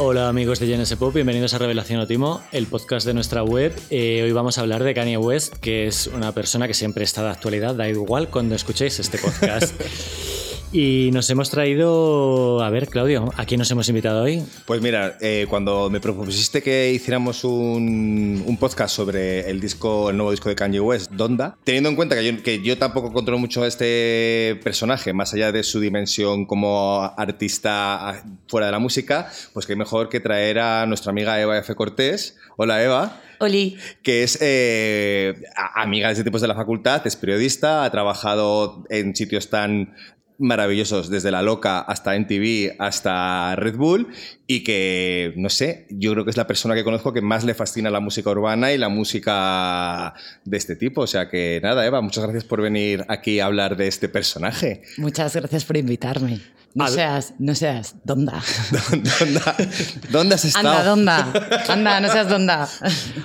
Hola amigos de GNS Pop, bienvenidos a Revelación Otimo, el podcast de nuestra web. Eh, hoy vamos a hablar de Kanye West, que es una persona que siempre está de actualidad, da igual cuando escuchéis este podcast. Y nos hemos traído, a ver, Claudio, ¿a quién nos hemos invitado hoy? Pues mira, eh, cuando me propusiste que hiciéramos un, un, podcast sobre el disco, el nuevo disco de Kanye West, Donda, teniendo en cuenta que yo, que yo tampoco controlo mucho a este personaje, más allá de su dimensión como artista fuera de la música, pues qué mejor que traer a nuestra amiga Eva F. Cortés. Hola Eva. Oli. Que es eh, amiga de ese tipos de la facultad, es periodista, ha trabajado en sitios tan maravillosos, desde La Loca hasta NTV, hasta Red Bull, y que, no sé, yo creo que es la persona que conozco que más le fascina la música urbana y la música de este tipo. O sea que nada, Eva, muchas gracias por venir aquí a hablar de este personaje. Muchas gracias por invitarme. No seas, no seas, ¿dónde? ¿Dónde has estado? Anda, ¿dónde? Anda, no seas ¿dónde?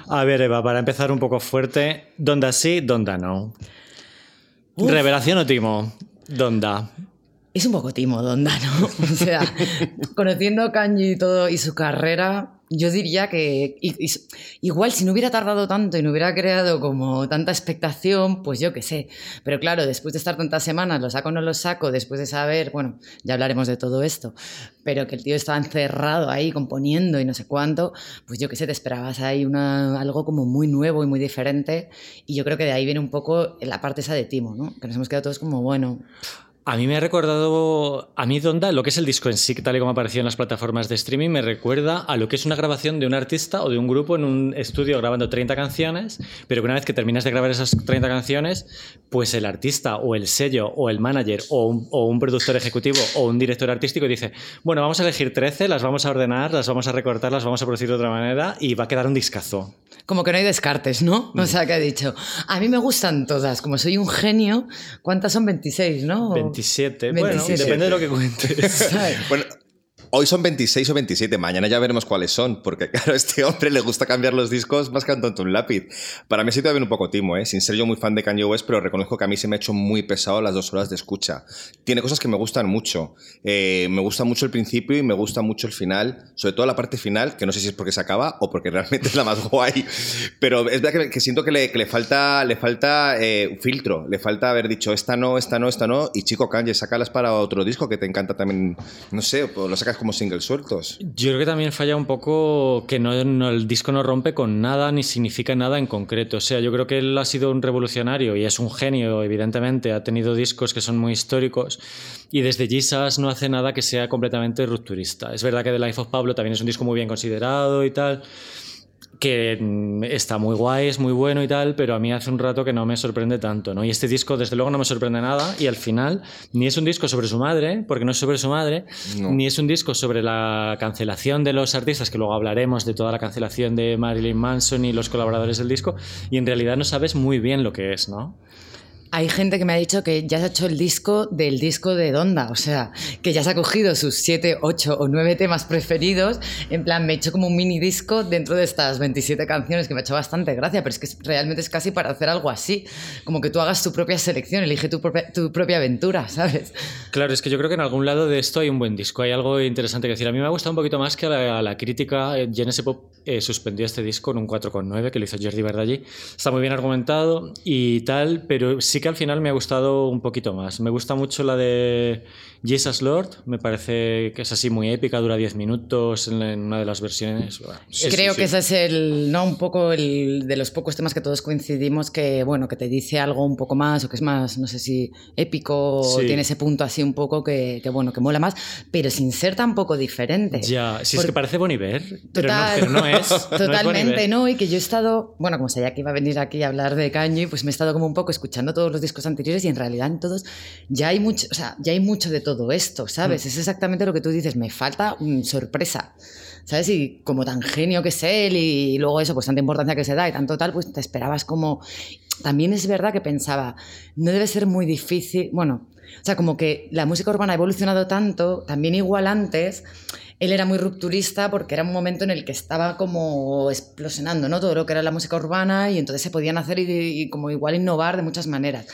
A ver, Eva, para empezar un poco fuerte, ¿dónde sí, dónde no? Revelación o timo. Donda. Es un poco timo Donda, ¿no? O sea, conociendo a Kanji y todo y su carrera, yo diría que igual si no hubiera tardado tanto y no hubiera creado como tanta expectación, pues yo qué sé. Pero claro, después de estar tantas semanas, lo saco o no lo saco, después de saber, bueno, ya hablaremos de todo esto, pero que el tío estaba encerrado ahí componiendo y no sé cuánto, pues yo qué sé, te esperabas ahí una, algo como muy nuevo y muy diferente. Y yo creo que de ahí viene un poco la parte esa de Timo, ¿no? Que nos hemos quedado todos como, bueno, a mí me ha recordado, a mí Donda, lo que es el disco en sí, tal y como apareció en las plataformas de streaming, me recuerda a lo que es una grabación de un artista o de un grupo en un estudio grabando 30 canciones, pero que una vez que terminas de grabar esas 30 canciones, pues el artista o el sello o el manager o un, o un productor ejecutivo o un director artístico dice, bueno, vamos a elegir 13, las vamos a ordenar, las vamos a recortar, las vamos a producir de otra manera y va a quedar un discazo. Como que no hay descartes, ¿no? O sea, que ha dicho, a mí me gustan todas, como soy un genio, ¿cuántas son 26, no? 27. Bueno, depende de lo que cuentes. bueno, Hoy son 26 o 27, mañana ya veremos cuáles son, porque claro, a este hombre le gusta cambiar los discos más que a un lápiz. Para mí sido también un poco timo, ¿eh? sin ser yo muy fan de Kanye West, pero reconozco que a mí se me ha hecho muy pesado las dos horas de escucha. Tiene cosas que me gustan mucho. Eh, me gusta mucho el principio y me gusta mucho el final, sobre todo la parte final, que no sé si es porque se acaba o porque realmente es la más guay, pero es verdad que, siento que le, que le, falta, le falta eh, filtro, le falta haber dicho esta no, esta no, esta no, y chico Kanye, sácalas para otro disco que te encanta también, no sé, lo sacas como singles sueltos. Yo creo que también falla un poco que no, el disco no rompe con nada ni significa nada en concreto. O sea, yo creo que él ha sido un revolucionario y es un genio, evidentemente. Ha tenido discos que son muy históricos y desde Jesus no hace nada que sea completamente rupturista. Es verdad que The Life of Pablo también es un disco muy bien considerado y tal que mm, está muy guay, es muy bueno y tal, pero a mí hace un rato que no me sorprende tanto, ¿no? Y este disco, desde luego, no me sorprende nada, y al final, ni es un disco sobre su madre, porque no es sobre su madre, ni es un disco sobre la cancelación de los artistas, que luego hablaremos de toda la cancelación de Marilyn Manson y los colaboradores del disco, y en realidad no sabes muy bien lo que es, ¿no? Hay gente que me ha dicho que ya se ha hecho el disco del disco de Donda, o sea, que ya se ha cogido sus siete, ocho o nueve temas preferidos, en plan, me he hecho como un mini disco dentro de estas 27 canciones que me ha hecho bastante gracia, pero es que realmente es casi para hacer algo así, como que tú hagas tu propia selección, elige tu propia, tu propia aventura, ¿sabes? Claro, es que yo creo que en algún lado de esto hay un buen disco, hay algo interesante que decir. A mí me ha gustado un poquito más que a la, crítica. Genesis Pop eh, suspendió este disco en un 4,9 que lo hizo Jordi Verdallí. Está muy bien argumentado y tal, pero sí que al final me ha gustado un poquito más. Me gusta mucho la de Jesus Lord, me parece que es así muy épica, dura 10 minutos en, una de las versiones. Creo que ese es el, ¿no? Un poco el de los pocos temas que todos coincidimos que, bueno, que te dice algo un poco más o que es más, no sé si épico o tiene ese punto así un poco que, que, bueno, que mola más, pero sin ser tampoco diferente. Ya, si es que parece Boniver, pero, no, es. Totalmente, no, Y que yo he estado, bueno, como sabía que iba a venir aquí a hablar de Kanye, pues me he estado como un poco escuchando todos los discos anteriores y en realidad en todos ya hay mucho, o sea, ya hay mucho de todo esto, ¿sabes? Mm. Es exactamente lo que tú dices, me falta sorpresa. ¿Sabes? Y como tan genio que es él y luego eso, pues tanta importancia que se da y tanto tal, pues te esperabas como... También es verdad que pensaba, no debe ser muy difícil, bueno, o sea, como que la música urbana ha evolucionado tanto, también igual antes, él era muy rupturista porque era un momento en el que estaba como explosionando, ¿no? Todo lo que era la música urbana y entonces se podían hacer y, y como igual innovar de muchas maneras.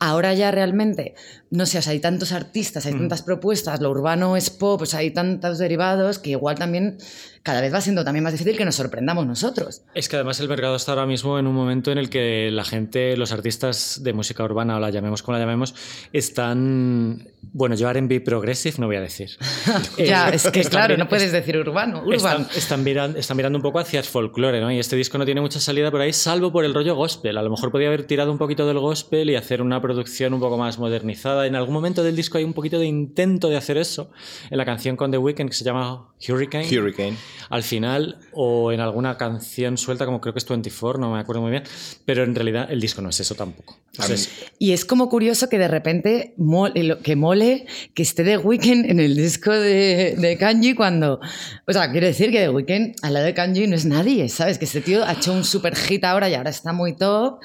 Ahora ya realmente, no sé, o sea, hay tantos artistas, hay tantas propuestas, lo urbano es pop, hay tantos derivados que igual también cada vez va siendo también más difícil que nos sorprendamos nosotros. Es que además el mercado está ahora mismo en un momento en el que la gente, los artistas de música urbana, o la llamemos como la llamemos, están, bueno, yo R&B progressive no voy a decir. ya, es que claro, no puedes decir urbano. Están, están, mirando, están mirando un poco hacia el folclore, ¿no? Y este disco no tiene mucha salida por ahí, salvo por el rollo gospel. A lo mejor podía haber tirado un poquito del gospel y hacer una producción un poco más modernizada. En algún momento del disco hay un poquito de intento de hacer eso, en la canción con The Weeknd que se llama Hurricane. Hurricane al final o en alguna canción suelta como creo que es 24, no me acuerdo muy bien, pero en realidad el disco no es eso tampoco. y es como curioso que de repente mole, que mole que esté The Weeknd en el disco de, de Kanji cuando, o sea, quiero decir que The Weeknd al lado de Kanji no es nadie, ¿sabes? Que este tío ha hecho un super hit ahora y ahora está muy top,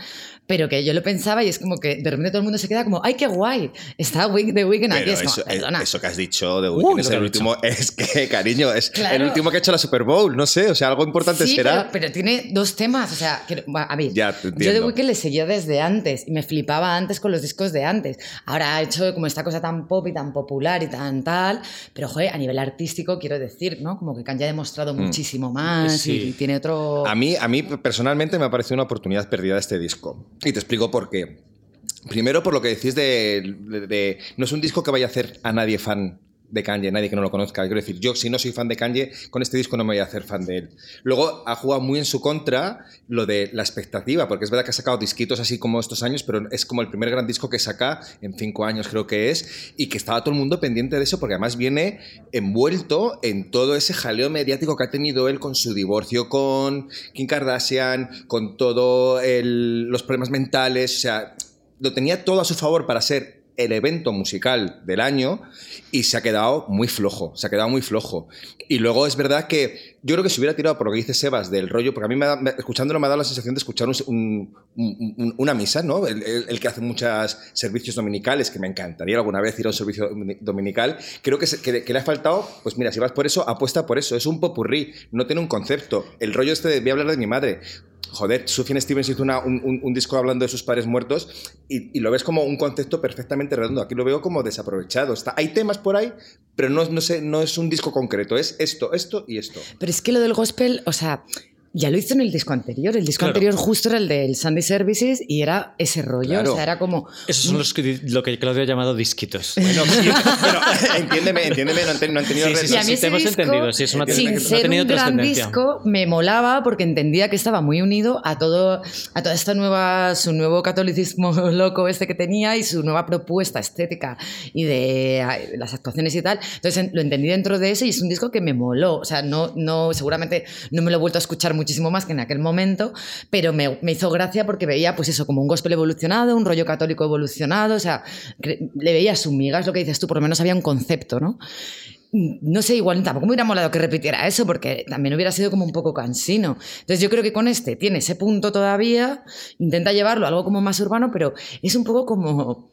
pero que yo lo pensaba y es como que de repente todo el mundo se queda como, ¡ay, qué guay! Está The Weeknd aquí. Es eso, eso, que has dicho de Weeknd es el último, es que, cariño, es el último que ha hecho la Super Bowl, no sé, o sea, algo importante será. Pero, tiene dos temas, o sea, a mí, yo The Weeknd le seguía desde antes y me flipaba antes con los discos de antes. Ahora ha hecho como esta cosa tan pop y tan popular y tan tal, pero joder, a nivel artístico quiero decir, ¿no? Como que Kanye ha demostrado mm. muchísimo más y, tiene otro... A mí, a mí personalmente me ha parecido una oportunidad perdida este disco. Y te explico por qué. Primero, por lo que decís de, No es un disco que vaya a hacer a nadie fan de Kanye, nadie que no lo conozca. Quiero decir, yo si no soy fan de Kanye, con este disco no me voy a hacer fan de él. Luego ha jugado muy en su contra lo de la expectativa, porque es verdad que ha sacado disquitos así como estos años, pero es como el primer gran disco que saca en cinco años creo que es, y que estaba todo el mundo pendiente de eso, porque además viene envuelto en todo ese jaleo mediático que ha tenido él con su divorcio con Kim Kardashian, con todos los problemas mentales, o sea, lo tenía todo a su favor para ser el evento musical del año y se ha quedado muy flojo, se ha quedado muy flojo. Y luego es verdad que yo creo que se hubiera tirado por lo que dice Sebas del rollo, porque a mí me escuchándolo me ha dado la sensación de escuchar una misa, ¿no? El, que hace muchos servicios dominicales, que me encantaría alguna vez ir a un servicio dominical, creo que, que, le ha faltado, pues mira, si vas por eso, apuesta por eso, es un popurrí, no tiene un concepto. El rollo este de voy a hablar de mi madre, joder, Sufjan Stevens hizo un, disco hablando de sus padres muertos y, lo ves como un concepto perfectamente redondo. Aquí lo veo como desaprovechado. Está, hay temas por ahí, pero no, no, no es un disco concreto, es esto, esto y esto. Pero es que lo del gospel, o sea, ya lo hizo en el disco anterior. El disco anterior justo era el del Sunday Services y era ese rollo. O sea, era como. Esos son los que, lo que Claudio ha llamado disquitos. Bueno, pero entiéndeme, entiéndeme, no han, tenido sí, sí, sí, sí, hemos entendido. Sí, es una sin ser un gran disco, me molaba porque entendía que estaba muy unido a todo, a toda esta nueva, su nuevo catolicismo loco este que tenía y su nueva propuesta estética y de las actuaciones y tal. Entonces lo entendí dentro de ese y es un disco que me moló. O sea, no, no, seguramente no me lo he vuelto a escuchar muchísimo más que en aquel momento, pero me, hizo gracia porque veía, pues eso, como un gospel evolucionado, un rollo católico evolucionado, o sea, le veía su migas, lo que dices tú, por lo menos había un concepto, ¿no? no sé, igual tampoco me hubiera molado que repitiera eso, porque también hubiera sido como un poco cansino. Entonces yo creo que con este tiene ese punto todavía, intenta llevarlo a algo como más urbano, pero es un poco como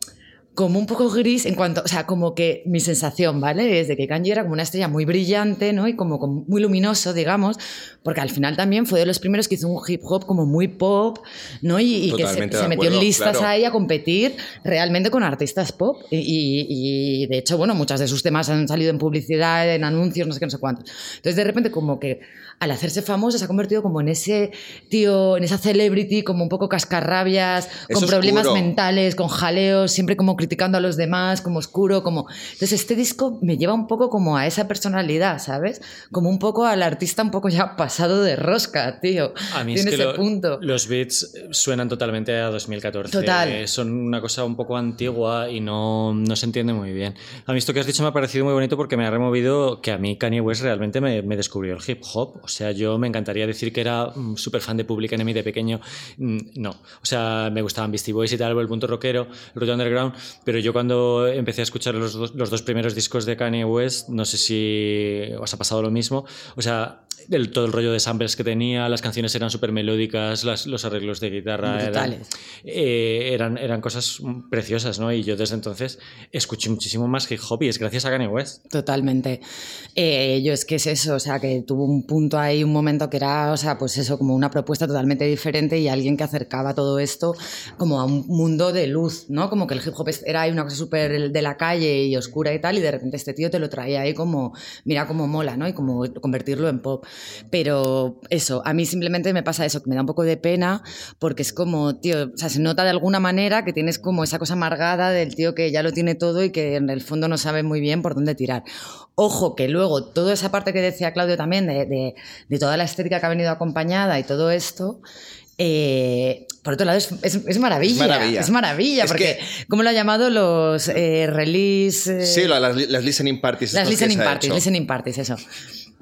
como un poco gris en cuanto, o sea, como que mi sensación, ¿vale? Es de que Kanji era como una estrella muy brillante, ¿no? Y como, muy luminoso, digamos, porque al final también fue de los primeros que hizo un hip hop como muy pop, ¿no? Y, que se, metió en listas ahí a competir realmente con artistas pop. Y, de hecho, bueno, muchas de sus temas han salido en publicidad, en anuncios, no sé qué, no sé cuántos. Entonces, de repente, como que al hacerse famoso se ha convertido como en ese tío, en esa celebrity, como un poco cascarrabias, con problemas mentales, con jaleos, siempre como criticando a los demás, como oscuro, como... Entonces este disco me lleva un poco como a esa personalidad, ¿sabes? Como un poco al artista un poco ya pasado de rosca, tío. A mí es que ese punto. los beats suenan totalmente a 2014. Total. son una cosa un poco antigua y no, no se entiende muy bien. A mí esto que has dicho me ha parecido muy bonito porque me ha removido que a mí Kanye West realmente me, me descubrió el hip hop. O sea, yo me encantaría decir que era súper fan de Public Enemy de pequeño. Mm, no. O sea, me gustaban Beastie Boys y tal, el punto rockero, el rollo underground Pero yo cuando empecé a escuchar los dos, los dos primeros discos de Kanye West, no sé si os ha pasado lo mismo. O sea, el, todo el rollo de samples que tenía, las canciones eran súper melódicas, las- los arreglos de guitarra eran, eh, eran, eran cosas preciosas, ¿no? Y yo desde entonces escuché muchísimo más hip hop y es gracias a Kanye West. Totalmente. Eh, yo es que es eso, o sea, que tuvo un punto ahí, un momento que era, o sea, pues eso, como una propuesta totalmente diferente y alguien que acercaba todo esto como a un mundo de luz, ¿no? Como que el hip hop era una cosa súper de la calle y oscura y tal, y de repente este tío te lo traía ahí como, mira cómo mola, ¿no? Y como convertirlo en pop. Pero eso, a mí simplemente me pasa eso, que me da un poco de pena, porque es como, tío, o sea, se nota de alguna manera que tienes como esa cosa amargada del tío que ya lo tiene todo y que en el fondo no sabe muy bien por dónde tirar. Ojo, que luego toda esa parte que decía Claudio también, de- de toda la estética que ha venido acompañada y todo esto. eh, por otro lado, es, es- es maravilla. Es maravilla. Es maravilla, Es porque, que- ¿cómo lo ha llamado? Los eh, release. eh, Sí, las, las listening parties. las listening parties, listening parties, eso.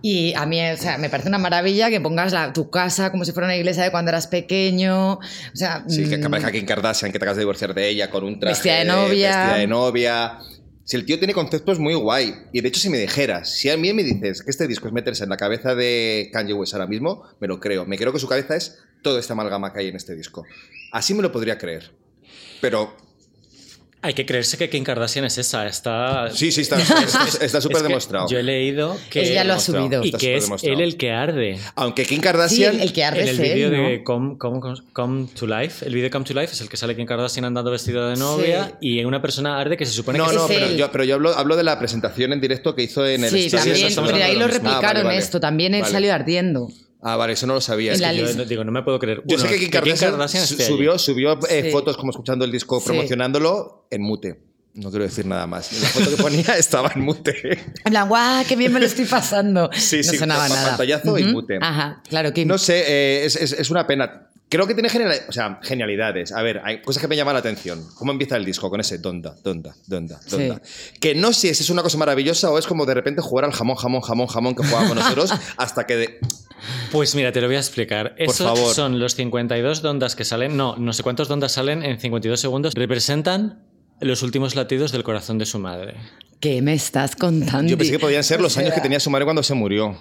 Y a mí, o sea, me parece una maravilla que pongas la- tu casa como si fuera una iglesia de cuando eras pequeño. O sea, Sí, que mm, aparezca Kim Kardashian, que te acabas de divorciar de ella con un traje. Vestida de novia. Vestida de novia. Si el tío tiene conceptos muy guay. Y de hecho, si me dijeras, si a mí me dices que este disco es meterse en la cabeza de Kanye West ahora mismo, me lo creo. Me creo que su cabeza es toda esta amalgama que hay en este disco. Así me lo podría creer. Pero Hay que creerse que Kim Kardashian es esa, está... sí, sí, está está- está súper Es que demostrado. Yo he leído que... Ella lo ha subido. Y Está que es él el que arde. Aunque Kim Sí, Kardashian. el, el que arde En el él, vídeo ¿no? de Come, Come- Come to Life, el vídeo de Come to Life es el que sale Kim Kardashian andando vestida de novia y una persona arde que se supone No, que no, Es pero él. yo, pero yo hablo, hablo de la presentación en directo que hizo en el Sí, estudio. también, pero ahí lo lo mismo. Ah, replicaron vale, vale. esto, también él Vale. salió ardiendo. Ah, vale, eso no lo sabía. Es que yo- digo, no me puedo creer. Yo Uno, sé que Kim Kardashian, subió, subió eh, Sí. fotos como escuchando el disco, Sí. promocionándolo en mute. No quiero decir nada más. La foto que ponía estaba en mute. En plan, guau, qué bien me lo estoy pasando. Sí, no sí, sonaba nada. pantallazo y Ujú. mute. Ajá, claro, Kim. No sé, eh, es, es- es una pena. Creo que tiene genial- o sea, genialidades. A ver, hay cosas que me llaman la atención. ¿Cómo empieza el disco? Con ese donda, donda, donda, donda. Que no sé si es una cosa maravillosa o es como de repente jugar al jamón, jamón, jamón, jamón que jugábamos nosotros hasta que... de- Pues mira, te lo voy a explicar. Esos favor. son los 52 dondas que salen, no, no sé cuántos dondas salen en 52 segundos. Representan los últimos latidos del corazón de su madre. ¿Qué me estás contando? Yo pensé que podían ser los años que tenía su madre cuando se murió.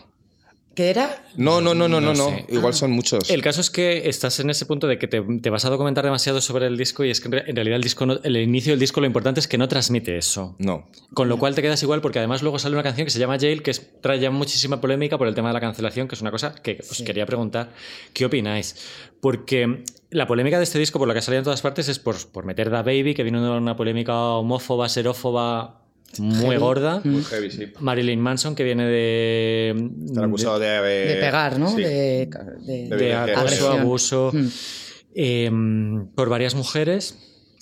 ¿Qué era? No, no, no, no, no, No sé. Igual son muchos. El caso es que estás en ese punto de que te, te vas a documentar demasiado sobre el disco y es que en re- en realidad el, disco no- el inicio del disco lo importante es que no transmite eso. No. Con lo cual te quedas igual porque además luego sale una canción que se llama Jail que es- trae ya muchísima polémica por el tema de la cancelación, que es una cosa que os quería preguntar. ¿Qué opináis? Porque la polémica de este disco por la que salido en todas partes es por, por meter Da Baby, que vino de una polémica homófoba, serófoba muy Heavy. gorda. Muy heavy, sí. Marilyn Manson, que viene de... Están acusados de... De pegar, ¿no? sí. De, de- De de violencia. acoso, Agresión. abuso, Mm. eh, por varias mujeres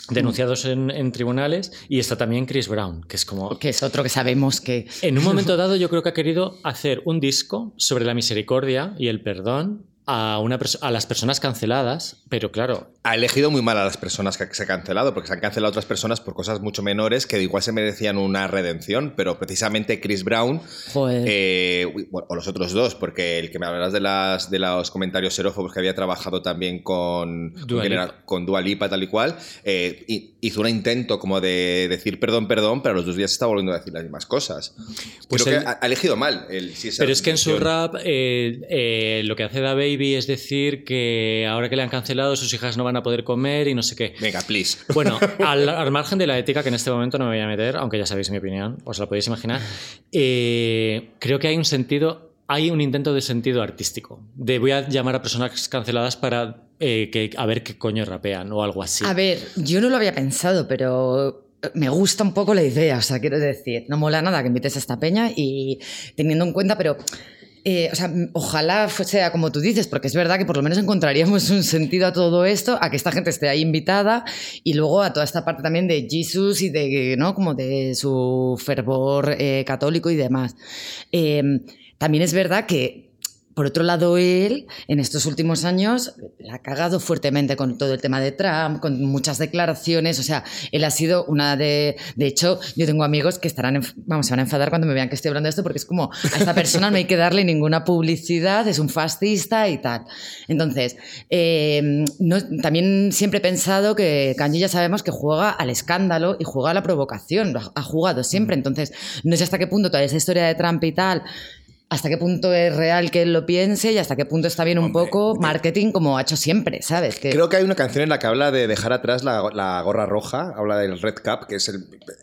denunciados en, en tribunales y está también Chris Brown, que es como... Que es otro que sabemos que. En un momento dado yo creo que ha querido hacer un disco sobre la misericordia y el perdón a, una a las personas canceladas, pero claro, Ha elegido muy mal a las personas que se han cancelado, porque se han cancelado otras personas por cosas mucho menores que igual se merecían una redención, pero precisamente Chris Brown Joder. eh, uy, bueno, o los otros dos, porque el que me hablarás de, las, de los comentarios xerófobos que había trabajado también con Dua Lipa. era? Con Dua Lipa, tal y cual, eh, hizo un intento como de decir perdón, perdón, pero a los dos días está volviendo a decir las mismas cosas. Pues Creo él- que ha, ha elegido mal. El, si esa pero es que en su rap eh, eh, lo que hace Da Baby es decir que ahora que le han cancelado sus hijas no van a poder comer y no sé qué. Venga, please. Bueno, al, al margen de la ética, que en este momento no me voy a meter, aunque ya sabéis mi opinión, os la podéis imaginar, eh, creo que hay un sentido, hay un intento de sentido artístico. De voy a llamar a personas canceladas para eh, que, a ver qué coño rapean o algo así. A ver, yo no lo había pensado, pero me gusta un poco la idea, o sea, quiero decir, no mola nada que invites a esta peña y teniendo en cuenta, pero... eh, o sea, ojalá sea como tú dices, porque es verdad que por lo menos encontraríamos un sentido a todo esto, a que esta gente esté ahí invitada y luego a toda esta parte también de Jesus y de, ¿no? Como de su fervor eh, católico y demás. Eh, también es verdad que por otro lado, él en estos últimos años la ha cagado fuertemente con todo el tema de Trump, con muchas declaraciones. O sea, él ha sido una de. De hecho, yo tengo amigos que estarán. Vamos, se van a enfadar cuando me vean que estoy hablando de esto, porque es como a esta persona no hay que darle ninguna publicidad, es un fascista y tal. Entonces, eh, no, también siempre he pensado que Kanye ya sabemos que juega al escándalo y juega a la provocación. Ha jugado siempre. Entonces, no sé hasta qué punto toda esa historia de Trump y tal hasta qué punto es real que él lo piense y hasta qué punto está bien un poco marketing como ha hecho siempre, ¿sabes? Creo que hay una canción en la que habla de dejar atrás la, gorra roja, habla del Red Cap, que es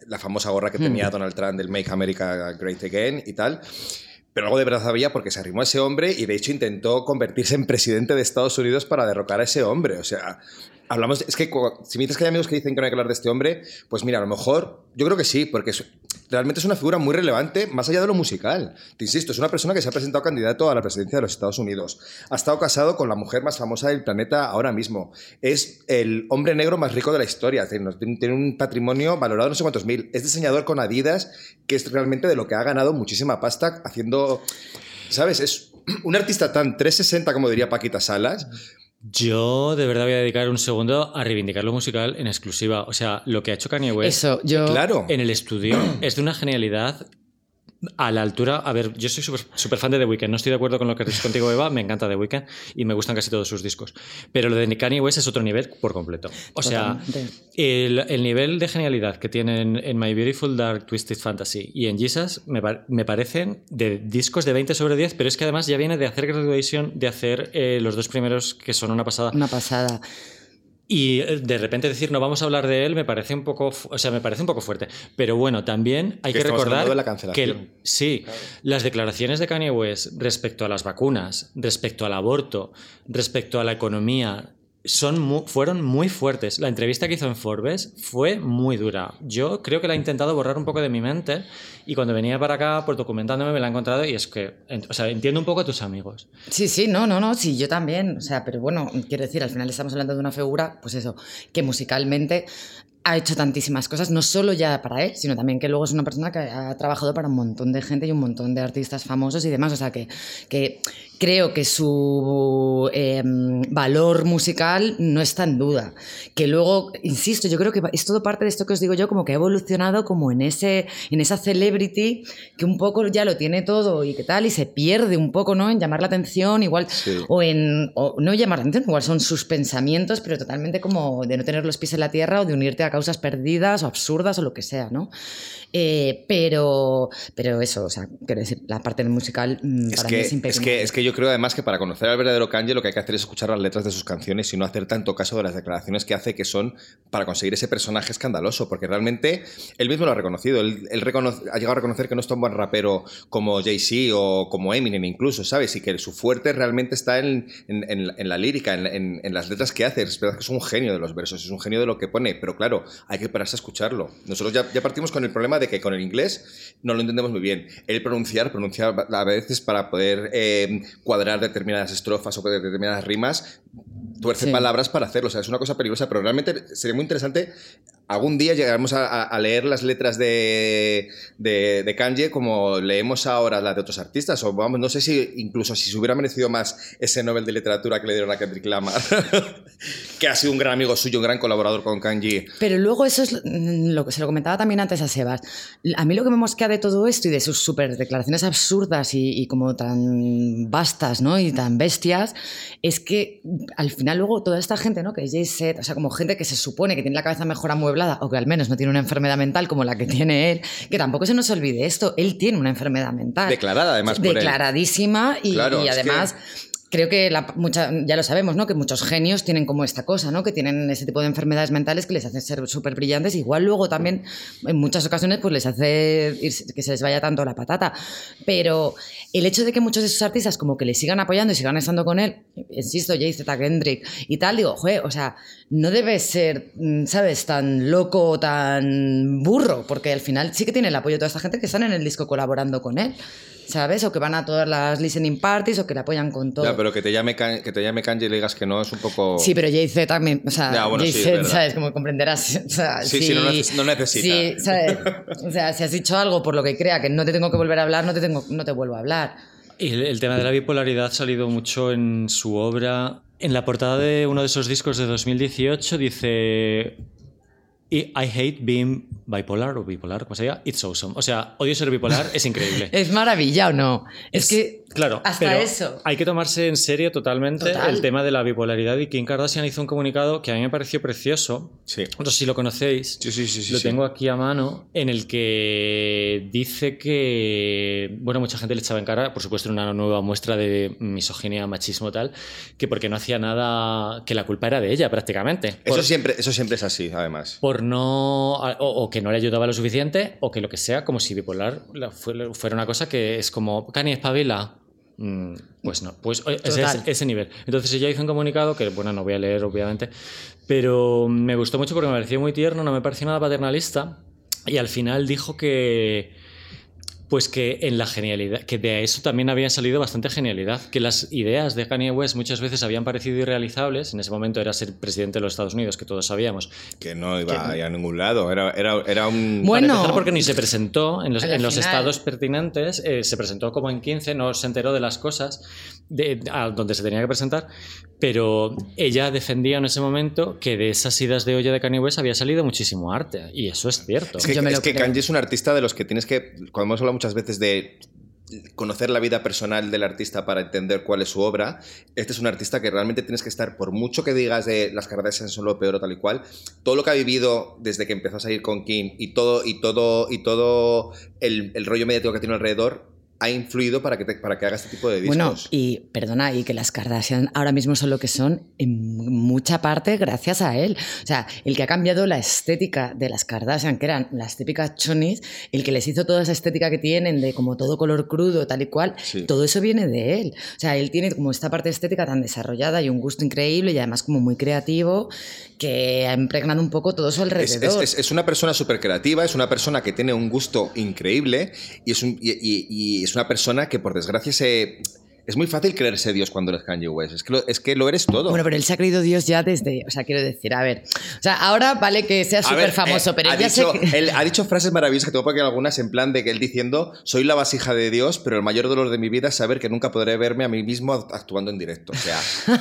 la famosa gorra que tenía hmm. Donald Trump del Make America Great Again y tal. Pero algo de verdad había porque se arrimó a ese hombre y de hecho intentó convertirse en presidente de Estados Unidos para derrocar a ese hombre. O sea, hablamos. es que si me dices que hay amigos que dicen que no hay que hablar de este hombre, pues mira, a lo mejor yo creo que sí, porque realmente es una figura muy relevante más allá de lo musical. Te insisto, es una persona que se ha presentado candidato a la presidencia de los Estados Unidos. Ha estado casado con la mujer más famosa del planeta ahora mismo. Es el hombre negro más rico de la historia. Tiene un patrimonio valorado no sé cuántos mil. Es diseñador con Adidas, que es realmente de lo que ha ganado muchísima pasta haciendo... ¿Sabes? Es un artista tan 360 como diría Paquita Salas, yo de verdad voy a dedicar un segundo a reivindicar lo musical en exclusiva. O sea, lo que ha hecho Kanye West Eso, yo... claro. en el estudio es de una genialidad a la altura, a ver, yo soy súper fan de The Weeknd, no estoy de acuerdo con lo que dices contigo, Eva, me encanta The Weeknd y me gustan casi todos sus discos, pero lo de Kanye West es otro nivel por completo. O sea, el, nivel de genialidad que tienen en My Beautiful Dark Twisted Fantasy y en Jesus me, me, parecen de discos de 20 sobre 10, pero es que además ya viene de hacer Graduation, de hacer eh, los dos primeros que son una pasada. Una pasada. Y eh, de repente decir no vamos a hablar de él me parece un poco, o sea, me parece un poco fuerte. Pero bueno, también hay que, recordar que sí, las declaraciones de Kanye West respecto a las vacunas, respecto al aborto, respecto a la economía, son fueron muy fuertes. La entrevista que hizo en Forbes fue muy dura. Yo creo que la he intentado borrar un poco de mi mente y cuando venía para acá, pues documentándome, me la he encontrado y es que, o sea, entiendo un poco a tus amigos. Sí, sí, no, no, no, sí, yo también. O sea, pero bueno, quiero decir, al final estamos hablando de una figura, pues eso, que musicalmente ha hecho tantísimas cosas, no solo ya para él, sino también que luego es una persona que ha trabajado para un montón de gente y un montón de artistas famosos y demás. O sea, que, que creo que su em, valor musical no está en duda. Que luego, insisto, yo creo que es todo parte de esto que os digo yo, como que ha evolucionado como en, ese, en esa celebrity que un poco ya lo tiene todo y qué tal, y se pierde un poco, ¿no? En llamar la atención, igual, o en, no llamar la atención, igual son sus pensamientos, pero totalmente como de no tener los pies en la tierra o de unirte a causas perdidas o absurdas o lo que sea, ¿no? Eh, pero, pero eso, o sea, quiero decir, la parte musical mm, para mí es Es que, es que yo creo además que para conocer al verdadero Kanye lo que hay que hacer es escuchar las letras de sus canciones y no hacer tanto caso de las declaraciones que hace que son para conseguir ese personaje escandaloso, porque realmente él mismo lo ha reconocido, él, ha llegado a reconocer que no es tan buen rapero como Jay-Z o como Eminem incluso, ¿sabes? Y que su fuerte realmente está en, en la lírica, en, las letras que hace, es verdad que es un genio de los versos, es un genio de lo que pone, pero claro, hay que pararse a escucharlo. Nosotros ya, ya partimos con el problema de que con el inglés no lo entendemos muy bien. El pronunciar, pronunciar a veces para poder eh, cuadrar determinadas estrofas o determinadas rimas, tuerce palabras para hacerlo. O sea, es una cosa peligrosa, pero realmente sería muy interesante algún día llegaremos a, leer las letras de, de, de, Kanye como leemos ahora las de otros artistas, o vamos, no sé si incluso si se hubiera merecido más ese Nobel de Literatura que le dieron a Kendrick Lamar, que ha sido un gran amigo suyo, un gran colaborador con Kanye. Pero luego eso es lo que se lo comentaba también antes a Sebas. A mí lo que me mosquea de todo esto y de sus super declaraciones absurdas y, como tan vastas ¿no? y tan bestias, es que al final luego toda esta gente, ¿no? que es Jay-Z, o sea, como gente que se supone que tiene la cabeza mejor amueblada, o que al menos no tiene una enfermedad mental como la que tiene él, que tampoco se nos olvide esto, él tiene una enfermedad mental. Declarada además. Declaradísima y, además creo que ya lo sabemos, ¿no? Que muchos genios tienen como esta cosa, ¿no? Que tienen ese tipo de enfermedades mentales que les hacen ser súper brillantes. Igual luego también, en muchas ocasiones, pues les hace que se les vaya tanto la patata. Pero el hecho de que muchos de esos artistas como que le sigan apoyando y sigan estando con él, insisto, Jay Z, Kendrick y tal, digo, joder, o sea, no debe ser, mm, ¿sabes?, tan loco tan burro, porque al final sí que tiene el apoyo de toda esta gente que están en el disco colaborando con él. ¿Sabes? O que van a todas las listening parties o que le apoyan con todo. Ya, pero que te llame, que te llame Kanye y le digas que no es un poco... Sí, pero Jay-Z también, o sea, Jay-Z, ¿sabes? Como comprenderás. O sea, sí, sí, no, necesita. Sí, ¿sabes? O sea, si has dicho algo por lo que crea que no te tengo que volver a hablar, no te, tengo, no te vuelvo a hablar. El, el tema de la bipolaridad ha salido mucho en su obra. En la portada de uno de esos discos de 2018 dice I hate being bipolar o bipolar, como se diga, it's awesome. O sea, odio ser bipolar, es increíble. Es maravilla o no. Es, que Claro, hasta pero eso. hay que tomarse en serio totalmente Total. el tema de la bipolaridad y Kim Kardashian hizo un comunicado que a mí me pareció precioso. Sí. No sé si lo conocéis. Sí, sí, sí, sí, lo sí. tengo aquí a mano, en el que dice que, bueno, mucha gente le echaba en cara, por supuesto, una nueva muestra de misoginia, machismo tal, que porque no hacía nada, que la culpa era de ella prácticamente. Eso Por- siempre, eso siempre es así, además. por no. O, o que no le ayudaba lo suficiente, o que lo que sea, como si bipolar la- fue- fuera una cosa que es como. Cani, espabila. Mm, Pues no, pues ese- ese nivel. Entonces ella hizo un comunicado que, bueno, no voy a leer, obviamente, pero me gustó mucho porque me pareció muy tierno, no me pareció nada paternalista. Y al final dijo que. Pues que en la genialidad, que de eso también había salido bastante genialidad, que las ideas de Kanye West muchas veces habían parecido irrealizables, en ese momento era ser presidente de los Estados Unidos, que todos sabíamos, Que no iba a ir a ningún lado. Era, era, era un. Bueno, Para empezar, porque ni se presentó en los, en los estados pertinentes, eh, se presentó como en 15, no se enteró de las cosas de, a donde se tenía que presentar, pero ella defendía en ese momento que de esas idas de olla de Kanye West había salido muchísimo arte, y eso es cierto. Es que, Yo me es lo que creo. Kanye es un artista de los que tienes que. Cuando hemos hablado muchas veces de conocer la vida personal del artista para entender cuál es su obra, este es un artista que realmente tienes que estar, por mucho que digas de las Kardashian son lo peor o tal y cual, todo lo que ha vivido desde que empezó a salir con Kim y todo, y todo, y todo el, el rollo mediático que tiene alrededor ha influido para que, te- para que haga este tipo de discos. Bueno, y perdona, y que las Kardashian ahora mismo son lo que son en mucha parte gracias a él. O sea, el que ha cambiado la estética de las Kardashian, que eran las típicas chonis, el que les hizo toda esa estética que tienen de como todo color crudo, tal y cual, Sí. todo eso viene de él. O sea, él tiene como esta parte estética tan desarrollada y un gusto increíble y además como muy creativo que ha impregnado un poco todo su alrededor. es- es- es una persona súper creativa, es una persona que tiene un gusto increíble y es, un- y- y- y es una persona que, por desgracia, se, es muy fácil creerse Dios cuando eres Kanye West. Es que lo, es que lo eres todo. Bueno, pero él se ha creído Dios ya desde, o sea, quiero decir, a ver, o sea, ahora vale que sea súper famoso, eh, pero ha él ya dicho, se... él ha dicho frases maravillosas que tengo por aquí algunas en plan de que él diciendo soy la vasija de Dios, pero el mayor dolor de mi vida es saber que nunca podré verme a mí mismo actuando en directo. O sea,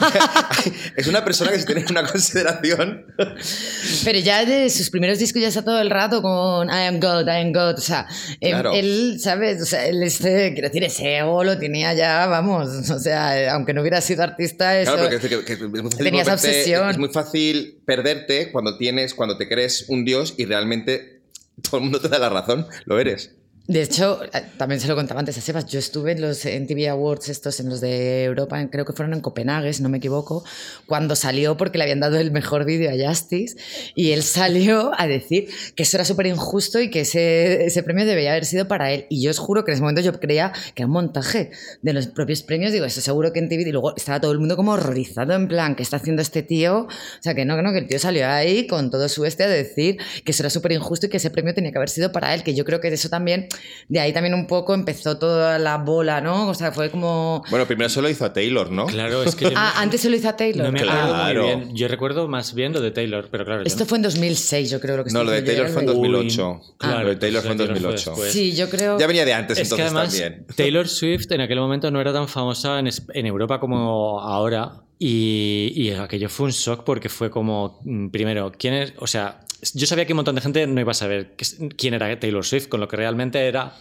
es una persona que si tiene una consideración. Pero ya de sus primeros discos ya está todo el rato con I am God, I am God. O sea, em, Claro. él, ¿sabes? O sea, él, este, quiero decir, ese ego lo tenía ya, vamos. O sea, aunque no hubiera sido artista, eso. Claro, porque que- que es muy fácil Tenía esa volverte- obsesión. Es muy fácil perderte cuando tienes, cuando te crees un dios y realmente todo el mundo te da la razón. Lo eres. De hecho, eh, también se lo contaba antes a Sebas, yo estuve en los MTV Awards estos, en los de Europa, creo que fueron en Copenhague, si no me equivoco, cuando salió porque le habían dado el mejor vídeo a Justice y él salió a decir que eso era súper injusto y que ese, ese premio debía haber sido para él. Y yo os juro que en ese momento yo creía que era un montaje de los propios premios, digo, eso seguro que en TV, y luego estaba todo el mundo como horrorizado en plan, ¿qué está haciendo este tío? O sea, que no, que no, que el tío salió ahí con todo su este a decir que eso era súper injusto y que ese premio tenía que haber sido para él, que yo creo que eso también, de ahí también un poco empezó toda la bola, ¿no? O sea, fue como... Bueno, primero se lo hizo a Taylor, ¿no? Claro, es que Ah, antes se lo hizo a Taylor. no me acuerdo Claro. muy bien. Yo recuerdo más bien lo de Taylor, pero claro. Esto fue en 2006, yo creo lo que No, lo de Taylor fue en diciendo. 2008. Uy, claro, lo de Taylor fue en entonces Taylor 2008. fue después. Sí, yo creo... Ya venía de antes, Es que entonces además también. Taylor Swift en aquel momento no era tan famosa en, en Europa como ahora y, y aquello fue un shock porque fue como, mm, primero, ¿quién es? O sea, yo sabía que un montón de gente no iba a saber quién era Taylor Swift, con lo que realmente era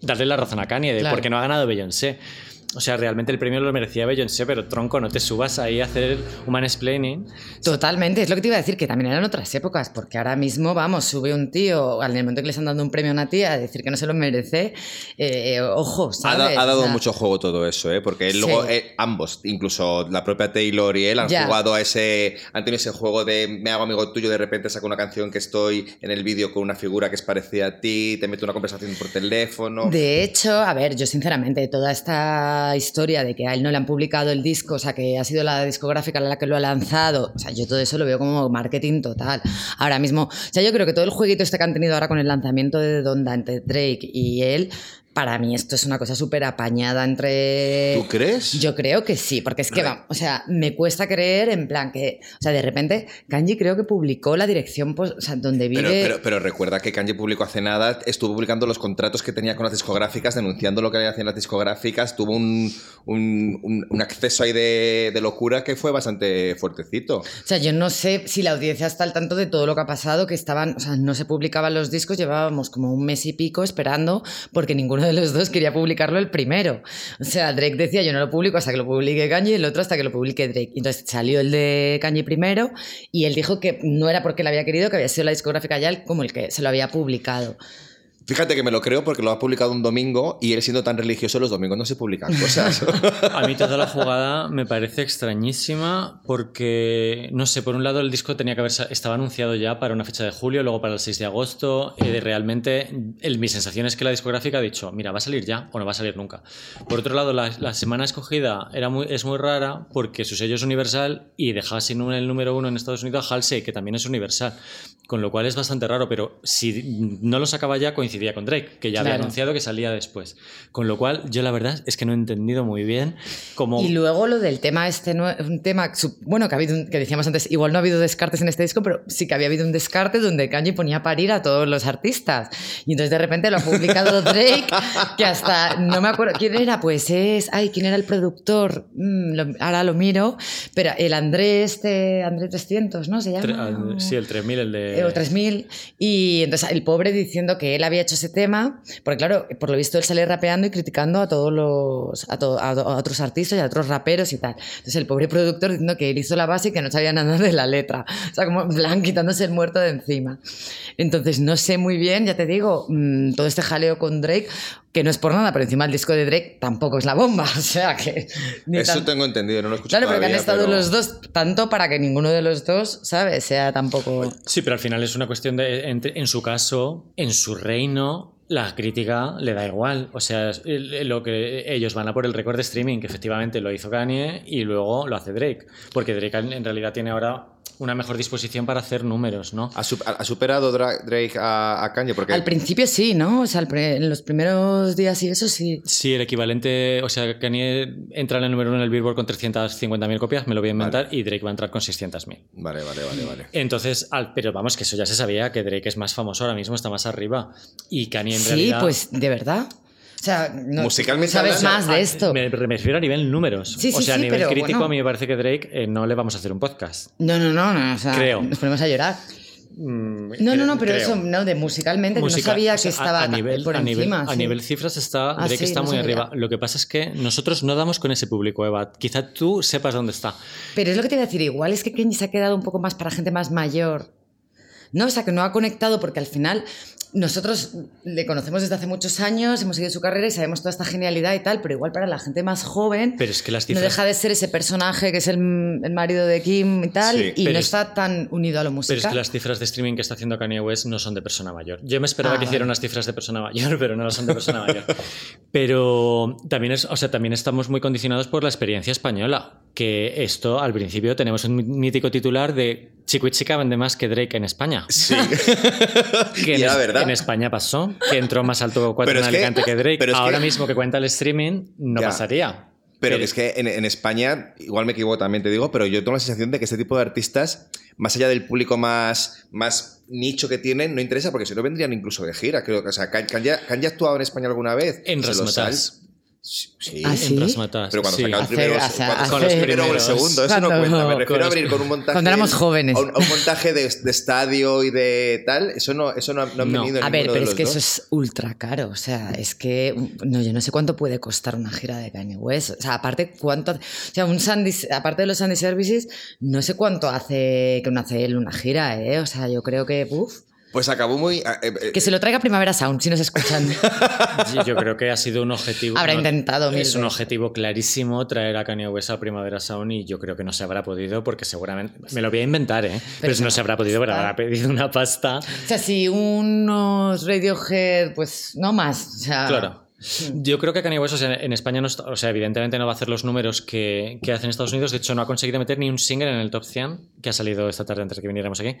darle la razón a Kanye de Claro. por qué no ha ganado Beyoncé. O sea, realmente el premio lo merecía Beyoncé, pero tronco, no te subas ahí a hacer un mansplaining. Totalmente, es lo que te iba a decir, que también eran otras épocas, porque ahora mismo, vamos, sube un tío, en el momento que le están dando un premio a una tía, a decir que no se lo merece, eh, ojo, Ha, ¿sabes? da- ha dado O sea, mucho juego todo eso, ¿eh? porque él Sí. luego, eh, ambos, incluso la propia Taylor y él, han Ya. jugado a ese, han tenido ese juego de me hago amigo tuyo, de repente saco una canción que estoy en el vídeo con una figura que es parecida a ti, te meto una conversación por teléfono. De hecho, a ver, yo sinceramente, toda esta historia de que a él no le han publicado el disco, o sea, que ha sido la discográfica la que lo ha lanzado, o sea, yo todo eso lo veo como marketing total. Ahora mismo, o sea, yo creo que todo el jueguito este que han tenido ahora con el lanzamiento de Donda entre Drake y él, para mí esto es una cosa súper apañada entre... ¿Tú crees? Yo creo que sí, porque es que, o sea, me cuesta creer en plan que, o sea, de repente, Kanji creo que publicó la dirección, pues, o sea, donde vive... Pero, pero, pero recuerda que Kanye publicó hace nada, estuvo publicando los contratos que tenía con las discográficas, denunciando lo que hacían las discográficas, tuvo un, un, un- un acceso ahí de, de locura que fue bastante fuertecito. O sea, yo no sé si la audiencia está al tanto de todo lo que ha pasado, que estaban, o sea, no se publicaban los discos, llevábamos como un mes y pico esperando porque ninguno de los dos quería publicarlo el primero. O sea, Drake decía, yo no lo publico hasta que lo publique Kanye y el otro hasta que lo publique Drake. Entonces salió el de Kanye primero y él dijo que no era porque él había querido, que había sido la discográfica ya como el que se lo había publicado. Fíjate que me lo creo porque lo ha publicado un domingo y él siendo tan religioso, los domingos no se publican cosas. A mí toda la jugada me parece extrañísima porque, no sé, por un lado el disco tenía que haber, estaba anunciado ya para una fecha de julio, luego para el 6 de agosto. de realmente, el- mi sensación es que la discográfica ha dicho, mira, va a salir ya o no va a salir nunca. Por otro lado, la, la semana escogida era muy, es muy rara porque su sello es Universal y dejaba sin un- el número uno en Estados Unidos a Halsey, que también es Universal. Con lo cual es bastante raro, pero si no lo sacaba ya, coincidía con Drake, que ya había Claro. anunciado que salía después. Con lo cual, yo la verdad es que no he entendido muy bien cómo. Y luego lo del tema este, un tema, bueno, que, ha habido un- que decíamos antes, igual no ha habido descartes en este disco, pero sí que había habido un descarte donde Kanye ponía a parir a todos los artistas. Y entonces de repente lo ha publicado Drake, que hasta, no me acuerdo, ¿quién era? Pues es, ay, ¿quién era el productor? Mm, lo- ahora lo miro, pero el Andrés, este, Andrés 300, ¿no? Se llama. Tre- sí, el 3000, el de. eh, o 3000 y entonces el pobre diciendo que él había hecho ese tema porque claro por lo visto él sale rapeando y criticando a todos los a, to- a- a otros artistas y a otros raperos y tal. Entonces el pobre productor diciendo que él hizo la base y que no sabía nada de la letra. O sea como en plan quitándose el muerto de encima. Entonces no sé muy bien ya te digo mm, todo este jaleo con Drake que no es por nada pero encima el disco de Drake tampoco es la bomba o sea que ni Eso tan- tengo entendido, no lo he escuchado. Claro, porque han todavía, estado pero- los dos, tanto para que ninguno de los dos, ¿sabes? Sea tampoco. Sí, pero al final es una cuestión de. entre- en su caso, en su reino. La crítica le da igual. O sea, lo que ellos van a por el récord de streaming, que efectivamente lo hizo Kanye y luego lo hace Drake. Porque Drake en en realidad tiene ahora una mejor disposición para hacer números, ¿no? ¿Ha, su- ha superado Dra- Drake a, a Kanye? Porque Al principio sí, ¿no? O sea, en los primeros días y eso sí. Sí, el equivalente, o sea, Kanye entra en el número uno en el Billboard con 350.000 copias, me lo voy a inventar, y Drake va a entrar con 600.000. Vale, vale, vale, vale. Entonces, al- pero vamos, que eso ya se sabía, que Drake es más famoso ahora mismo, está más arriba. Y Kanye en Sí, realidad... pues de verdad. O sea, no, Musicalmente sabes hablando, más de esto. Me, me refiero a nivel números. Sí, o sí, sea, a nivel pero crítico, bueno. a mí me parece que Drake eh, no le vamos a hacer un podcast. No, no, no, no. O sea, Creo. Nos ponemos a llorar. Mm, No, no, no, pero creo. eso, no, de musicalmente, no sabía o sea, que estaba a, a nivel, por a nivel- encima. a sí. nivel cifras está Ah, Drake sí, está no muy sabía. arriba. Lo que pasa es que nosotros no damos con ese público, Eva. Quizá tú sepas dónde está. Pero es lo que te iba a decir, igual es que Kenji se ha quedado un poco más para gente más mayor. No, o sea, que no ha conectado porque al final nosotros le conocemos desde hace muchos años, hemos seguido su carrera y sabemos toda esta genialidad y tal, pero igual para la gente más joven Pero es que las no cifras deja de ser ese personaje que es el, el marido de Kim y tal, Sí, y pero no es- está tan unido a lo Pero musical. es que las cifras de streaming que está haciendo Kanye West no son de persona mayor. Yo me esperaba Ah, que hicieran unas cifras de persona mayor, pero no son de persona mayor. Pero también es, o sea, también estamos muy condicionados por la experiencia española. Que esto, al principio, tenemos un mítico titular de Chico y Chica vende más que Drake en España. Sí. Que en, Y verdad. en España pasó, que entró más alto cuatro en es que- Alicante que, Drake. pero es que- Ahora mismo que cuenta el streaming, no Ya. pasaría. Pero que es que en, en España, igual me equivoco también, te digo, pero yo tengo la sensación de que este tipo de artistas, más allá del público más, más nicho que tienen, no interesa porque si no vendrían incluso de gira. Creo que, o sea, ¿Can- ¿Kanye ha actuado en España alguna vez? En sal- Sí. Ah, En sí? Pero cuando sí. sacaba el primero, hace- cuando hace- primero o el primeros. segundo, eso Cuando- no cuenta. Me con refiero a abrir con un montaje. Cuando éramos jóvenes. A un, a un montaje de, de estadio y de tal, eso no, eso no, no han No. venido A ver, pero es que dos. eso es ultra caro. O sea, es que no, yo no sé cuánto puede costar una gira de Kanye West. O sea, aparte cuánto, o sea, un Sandy, aparte de los Sandy Services, no sé cuánto hace que uno hace él una gira, ¿eh? O sea, yo creo que, uff, Pues acabó muy. eh, eh, que se lo traiga Primavera Sound, si nos escuchan. Sí, Yo creo que ha sido un objetivo. Habrá no, intentado mil Es un objetivo clarísimo traer a Kanye West a Primavera Sound y yo creo que no se habrá podido porque seguramente. Me lo voy a inventar, ¿eh? Pero, no se habrá podido, pero habrá pedido una pasta. o sea, si unos Radiohead, pues no más. O sea, Claro. Yo creo que Kanye West, en España, no está- o sea, evidentemente no va a hacer los números que, que hace en Estados Unidos. De hecho, no ha conseguido meter ni un single en el top 100, que ha salido esta tarde antes de que viniéramos aquí.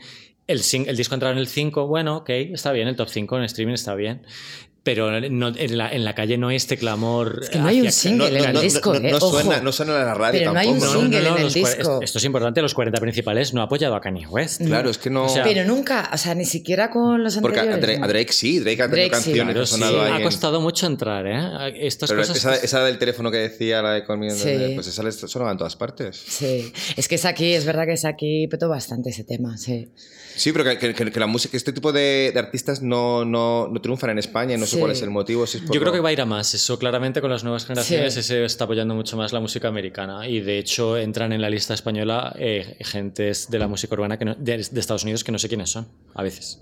El, disco entrado en el 5, bueno, ok, está bien, el top 5 en streaming está bien. Pero no, en, la, en, la, calle no hay este clamor. Es que no hay un single no, en el disco, no, ¿eh? Ojo. suena, no suena en la radio Pero no hay tampoco. un single en el disco. Esto es importante, los 40 principales no ha apoyado a Kanye West. Claro, es que no. O sea, Pero nunca, o sea, ni siquiera con los Porque a anteriores. Drake, ¿no? a Drake sí, Drake ha tenido canciones que Claro, sí, ha en- costado mucho entrar, ¿eh? Estas Pero cosas. esa, esa del teléfono que decía, la de Me, Sí. pues esa sonaba en todas partes. Sí, es que es aquí, es verdad que es aquí petó bastante ese tema, sí. Sí, pero que, que- que la música, este tipo de, de artistas no, no, no triunfan en España, no sé Sí. cuál es el motivo. Si es por Yo creo que va a ir a más. Eso claramente con las nuevas generaciones Sí. ese está apoyando mucho más la música americana. Y de hecho entran en la lista española eh, gentes de la música urbana que no- de, de Estados Unidos que no sé quiénes son, a veces.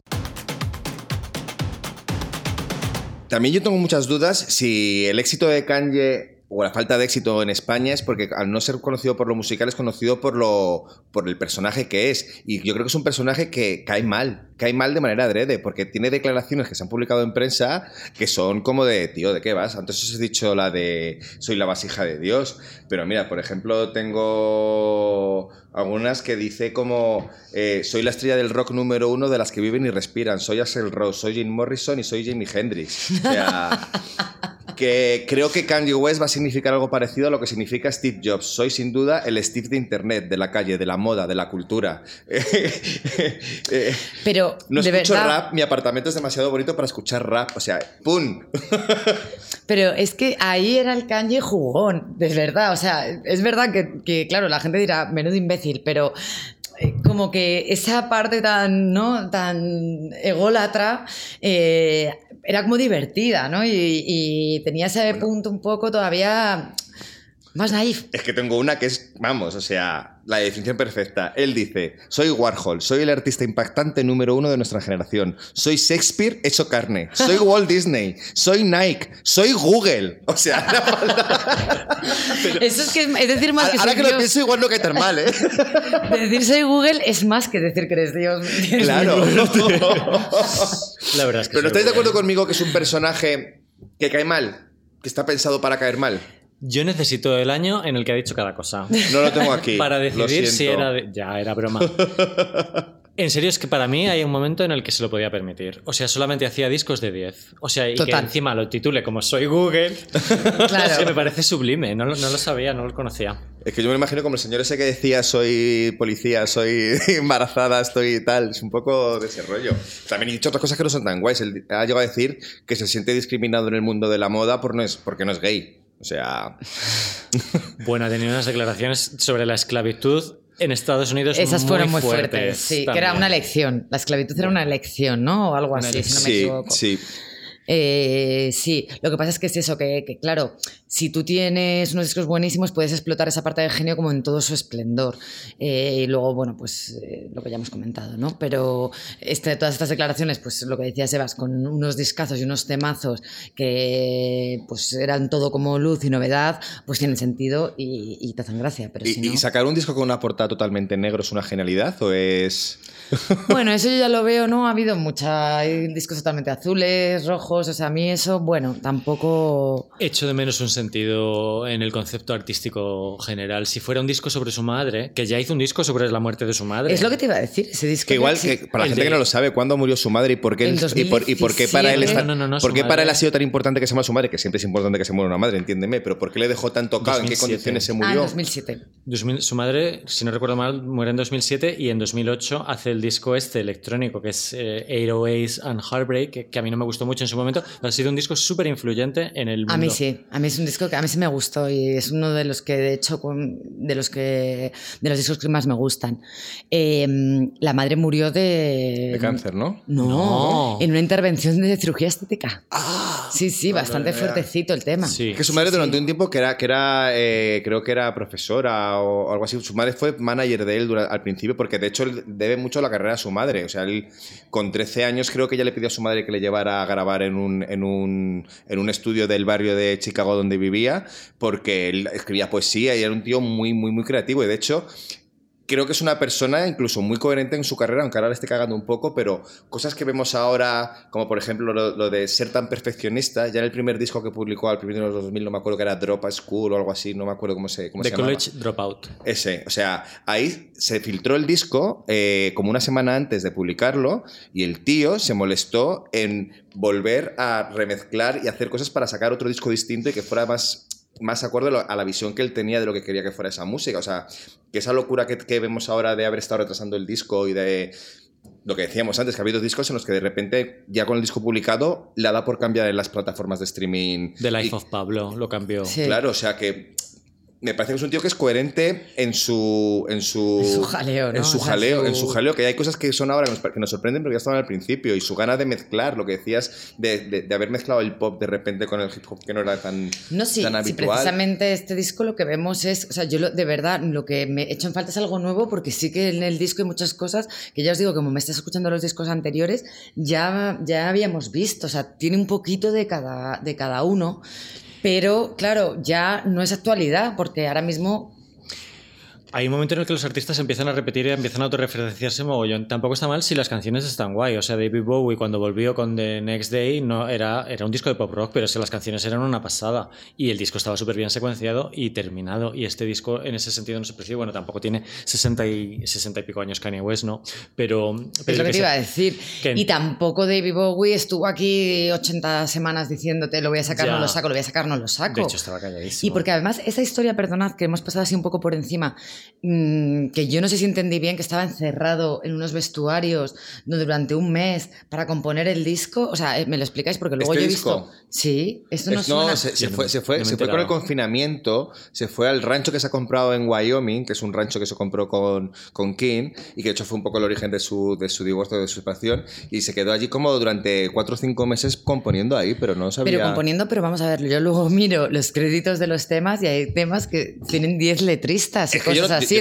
También yo tengo muchas dudas si el éxito de Kanye o la falta de éxito en España es porque al no ser conocido por lo musical es conocido por lo por el personaje que es. Y yo creo que es un personaje que cae mal cae mal de manera adrede porque tiene declaraciones que se han publicado en prensa que son como de tío de qué vas antes os he dicho la de soy la vasija de Dios pero mira por ejemplo tengo algunas que dice como eh, soy la estrella del rock número uno de las que viven y respiran soy Axel Rose soy Jim Morrison y soy Jimi Hendrix o sea que creo que Kanye West va a significar algo parecido a lo que significa Steve Jobs. Soy sin duda el Steve de Internet, de la calle, de la moda, de la cultura. Eh, Pero no de escucho verdad, rap, mi apartamento es demasiado bonito para escuchar rap. O sea, ¡pum! pero es que ahí era el Kanye jugón, de verdad, o sea, es verdad que, que, claro, la gente dirá, menudo imbécil, pero eh, como que esa parte tan, ¿no? tan ególatra eh, era como divertida, ¿no? Y, y tenía ese punto un poco todavía más naif. Es que tengo una que es, vamos, o sea, la definición perfecta. Él dice, soy Warhol, soy el artista impactante número uno de nuestra generación. Soy Shakespeare hecho carne. Soy Walt Disney. Soy Nike. Soy Google. O sea, Eso es que es decir más que ahora soy que lo pienso igual no cae tan mal, ¿eh? Decir soy Google es más que decir que eres Dios. Claro. La verdad es que Pero ¿no sí, estáis de acuerdo conmigo que es un personaje que cae mal? Que está pensado para caer mal. Yo necesito el año en el que ha dicho cada cosa. No lo tengo aquí. para lo decidir si era. de- Ya, era broma. En serio, es que para mí hay un momento en el que se lo podía permitir. O sea, solamente hacía discos de 10. O sea, y que encima lo titule como Soy Google. Claro. Es que me parece sublime. No, lo- no lo sabía, no lo conocía. Es que yo me lo imagino como el señor ese que decía soy policía, soy embarazada, estoy tal. Es un poco de ese rollo. También he dicho otras cosas que no son tan guays. Él ha llegado a decir que se siente discriminado en el mundo de la moda por no es, porque no es gay. O sea, Bueno, ha tenido unas declaraciones sobre la esclavitud en Estados Unidos. Esas muy fueron muy fuertes. fuertes, sí, que era una elección. La esclavitud era una elección, ¿no? O algo así, si no me sí, equivoco. sí. Eh, sí, lo que pasa es que es eso, que, que, claro, si tú tienes unos discos buenísimos, puedes explotar esa parte del genio como en todo su esplendor. Eh, y luego, bueno, pues eh, lo que ya hemos comentado, ¿no? Pero este, todas estas declaraciones, pues lo que decía Sebas, con unos discazos y unos temazos que pues eran todo como luz y novedad, pues tienen sentido y, y te hacen gracia. Pero ¿Y, si no... y sacar un disco con una portada totalmente negro es una genialidad o es...? Bueno, eso yo ya lo veo, ¿no? Ha habido mucha. Hay discos totalmente azules, rojos, o sea, a mí eso, bueno, tampoco. Echo de menos un sentido en el concepto artístico general. Si fuera un disco sobre su madre, que ya hizo un disco sobre la muerte de su madre. Es lo que te iba a decir, ese disco. Que igual, que para la gente de- que no lo sabe, ¿cuándo murió su madre y por qué, él- y por, y por qué para él está, No, no, no, no, por qué para él ha sido tan importante que se muera su madre? Que siempre es importante que se muera una madre, entiéndeme, pero ¿por qué le dejó tan tocado? ¿En qué 2007. condiciones se Ah, en murió? 2007. 2000 su madre, si no recuerdo mal, muere en 2007 y en 2008 hace el disco este electrónico que es eh, 808s and Heartbreak, que, que a mí no me gustó mucho en su momento, pero ha sido un disco súper influyente en el mundo. A mí sí, a mí es un disco que a mí sí me gustó y es uno de los que, de hecho, de los que de los discos que más me gustan. Eh, la madre murió de. De cáncer, ¿no? No, No. en una intervención de cirugía estética. Ah, sí, sí, bastante fuertecito el tema. Sí. Que su madre Sí, durante sí. un tiempo que era, que era eh, creo que era profesora o algo así. Su madre fue manager de él dura- al principio porque de hecho él debe mucho a la carrera a su madre. O sea, él con 13 años creo que ella le pidió a su madre que le llevara a grabar en en un, en un estudio del barrio de Chicago donde vivía porque él escribía poesía y era un tío muy, muy, muy creativo. Y de hecho creo que es una persona incluso muy coherente en su carrera, aunque ahora le esté cagando un poco, pero cosas que vemos ahora, como por ejemplo lo, de ser tan perfeccionista, ya en el primer disco que publicó al principio de los 2000, no me acuerdo que era Drop a School o algo así, no me acuerdo cómo se, cómo The se College Dropout. Ese, o sea, ahí se filtró el disco eh, como una semana antes de publicarlo y el tío se molestó en volver a remezclar y hacer cosas para sacar otro disco distinto y que fuera más más acorde a la visión que él tenía de lo que quería que fuera esa música. O sea, que esa locura que, que vemos ahora de haber estado retrasando el disco y de lo que decíamos antes, que ha habido discos en los que de repente, ya con el disco publicado, la da por cambiar en las plataformas de streaming. The Life of Pablo lo cambió. Claro, o sea que me parece que es un tío que es coherente en su en su, en su jaleo, ¿no? En su jaleo, en su jaleo, que hay cosas que son ahora que nos, sorprenden pero ya estaban al principio y su gana de mezclar, lo que decías de, haber mezclado el pop de repente con el hip hop que no era tan No, sí, tan sí precisamente este disco lo que vemos es, o sea, yo de verdad lo que me he hecho en falta es algo nuevo porque sí que en el disco hay muchas cosas que ya os digo, como me estás escuchando los discos anteriores, ya ya habíamos visto, o sea, tiene un poquito de cada de cada uno pero claro, ya no es actualidad, porque ahora mismo hay un momento en el que los artistas empiezan a repetir y empiezan a autorreferenciarse mogollón. Tampoco está mal si las canciones están guay. O sea, David Bowie cuando volvió con The Next Day no era, era un disco de pop rock, pero si las canciones eran una pasada. Y el disco estaba súper bien secuenciado y terminado. Y este disco en ese sentido no se precio. Bueno, tampoco tiene 60 y, 60 y pico años Kanye West, ¿no? Pero... es lo que, te iba a decir. Y tampoco David Bowie estuvo aquí 80 semanas diciéndote lo voy a sacar, no lo saco, lo voy a sacar, no lo saco. De hecho, estaba calladísimo. Y porque además esa historia, perdonad, que hemos pasado así un poco por encima, que yo no sé si entendí bien, que estaba encerrado en unos vestuarios durante un mes para componer el disco. O sea, eh, me lo explicáis porque luego ¿Este yo he visto. Sí, esto no, no se, fue, se fue, se fue con el confinamiento, se fue al rancho que se ha comprado en Wyoming, que es un rancho que se compró con, con King y que de hecho fue un poco el origen de su, de su divorcio, de su separación, y se quedó allí como durante cuatro o cinco meses componiendo ahí, pero no sabía. Pero componiendo, pero vamos a ver, yo luego miro los créditos de los temas y hay temas que tienen 10 letristas y cosas así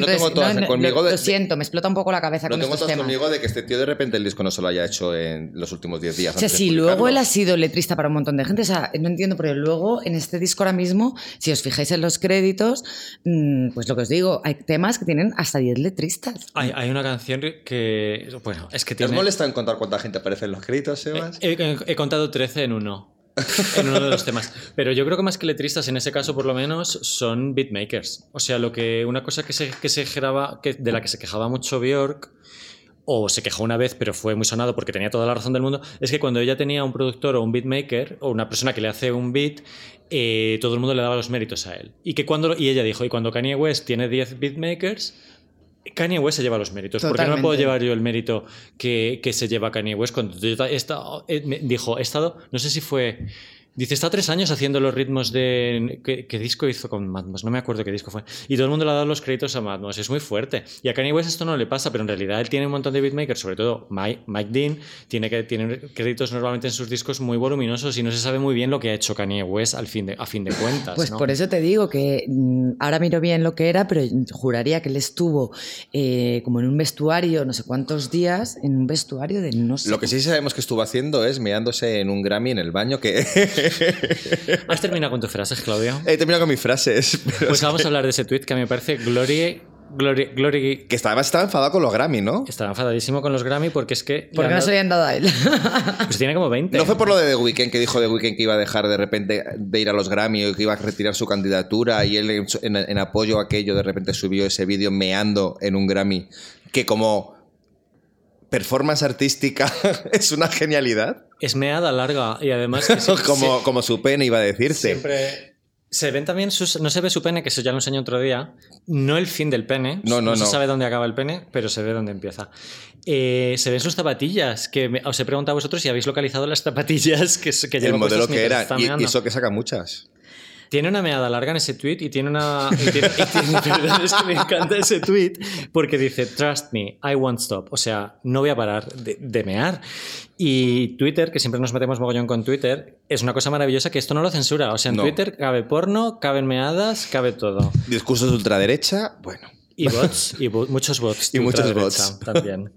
conmigo. Lo, siento, me explota un poco la cabeza con estos temas. conmigo de que este tío de repente el disco no se lo haya hecho en los últimos 10 días. O sea, si luego él ha sido letrista para un montón de gente, o sea, no entiendo, pero luego en este disco ahora mismo, si os fijáis en los créditos, mm, pues lo que os digo, hay temas que tienen hasta 10 letristas. Hay, hay una canción que, bueno, es que tiene... ¿Te molesta en contar cuánta gente aparece en los créditos, Sebas? he contado 13 en uno. En uno de los temas. Pero yo creo que más que letristas, en ese caso por lo menos, son beatmakers. O sea, lo que una cosa que se, que se que, de la que se quejaba mucho Bjork, o se quejó una vez, pero fue muy sonado porque tenía toda la razón del mundo, es que cuando ella tenía un productor o un beatmaker, o una persona que le hace un beat, eh, todo el mundo le daba los méritos a él. Y, que cuando, y ella dijo, y cuando Kanye West tiene 10 beatmakers, Kanye West se lleva los méritos. ¿Por qué no puedo llevar yo el mérito que, que se lleva Kanye West? Cuando he estado, eh, dijo, he estado, no sé si fue Dice, está tres años haciendo los ritmos de... ¿Qué, disco hizo con Madmos? No me acuerdo qué disco fue. Y todo el mundo le ha dado los créditos a Madmos. Es muy fuerte. Y a Kanye West esto no le pasa, pero en realidad él tiene un montón de beatmakers, sobre todo Mike, Dean, tiene, que, tiene créditos normalmente en sus discos muy voluminosos y no se sabe muy bien lo que ha hecho Kanye West al fin de, a fin de cuentas. Pues por eso te digo que mm, ahora miro bien lo que era, pero juraría que él estuvo eh, como en un vestuario, no sé cuántos días, en un vestuario de no sé. Lo que sí sabemos que estuvo haciendo es meándose en un Grammy en el baño que... ¿Has terminado con tus frases, Claudio? He terminado con mis frases. Pues vamos a hablar de ese tweet que a mí me parece Glory Glory, Glory... Que estaba, estaba enfadado con los Grammy, ¿no? Estaba enfadadísimo con los Grammy porque es que... ¿Por qué no se habían dado a él? pues tiene como 20. No fue por lo de The Weeknd, que dijo The Weeknd que iba a dejar de repente de ir a los Grammy o que iba a retirar su candidatura y él en, en apoyo a aquello de repente subió ese vídeo meando en un Grammy que como performance artística es una genialidad. Es meada larga y además... como, como su pene iba a decirse. Siempre... Se ven también sus, no se ve su pene, que eso ya lo enseñé otro día. No el fin del pene. No, no, no. se sabe dónde acaba el pene, pero se ve dónde empieza. Eh, se ven sus zapatillas, que os he preguntado a vosotros si habéis localizado las zapatillas que, que El modelo que era, y, y, eso que saca muchas. Tiene una meada larga en ese tweet y tiene una. Y tiene, es que me encanta ese tweet porque dice: Trust me, I won't stop. O sea, no voy a parar de, mear. Y Twitter, que siempre nos metemos mogollón con Twitter, es una cosa maravillosa que esto no lo censura. O sea, en Twitter cabe porno, caben meadas, cabe todo. Discursos de ultraderecha, bueno. Y bots, y muchos bots. Y muchos bots. También.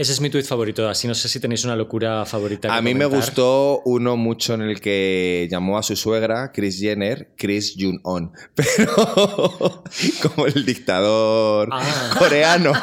Ese es mi tweet favorito, así no sé si tenéis una locura favorita. que A mí me gustó uno mucho en el que llamó a su suegra, Chris Jenner, Chris Jun-on, pero como el dictador Ah. coreano.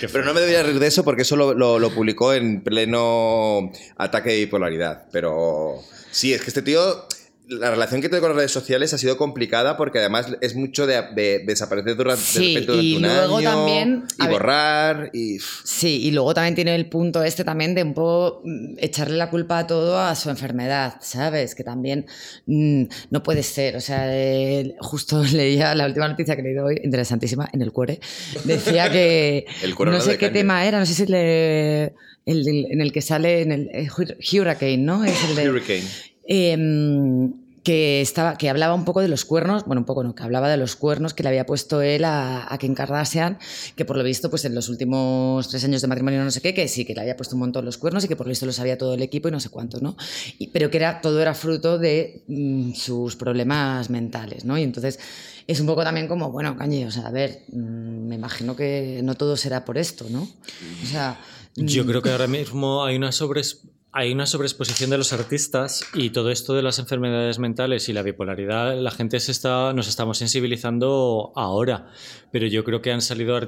Pero no me debería reír de eso porque eso lo, lo- lo publicó en pleno ataque de bipolaridad. Pero sí, es que este tío, la relación que tiene con las redes sociales ha sido complicada porque además es mucho de, de desaparecer durante, de Sí, repente durante y un luego año también, y ver. borrar y... Sí, y luego también tiene el punto este también de un poco mm, echarle la culpa a todo a su enfermedad, ¿sabes? Que también mm, no puede ser. O sea, eh, justo leía la última noticia que he leído hoy, interesantísima, en el cuore. Decía que El no sé de qué tema era, no sé si le- el, en el que sale en el eh, Hurricane, ¿no? Es el de, Hurricane. Eh, que, estaba, que hablaba un poco de los cuernos, bueno, un poco no, que hablaba de los cuernos que le había puesto él a, a Kim Kardashian, que por lo visto, pues en los últimos tres años de matrimonio no sé qué, que sí, que le había puesto un montón los cuernos y que por lo visto lo sabía todo el equipo y no sé cuánto, ¿no? Y- pero que era, todo era fruto de mm, sus problemas mentales, ¿no? Y entonces es un poco también como, bueno, Cañe, o sea, a ver, mm, me imagino que no todo será por esto, ¿no? O sea... Yo mm, creo que ahora mismo hay una sobres- hay una sobreexposición de los artistas y todo esto de las enfermedades mentales y la bipolaridad, la gente se está, nos estamos sensibilizando ahora, pero yo creo que han salido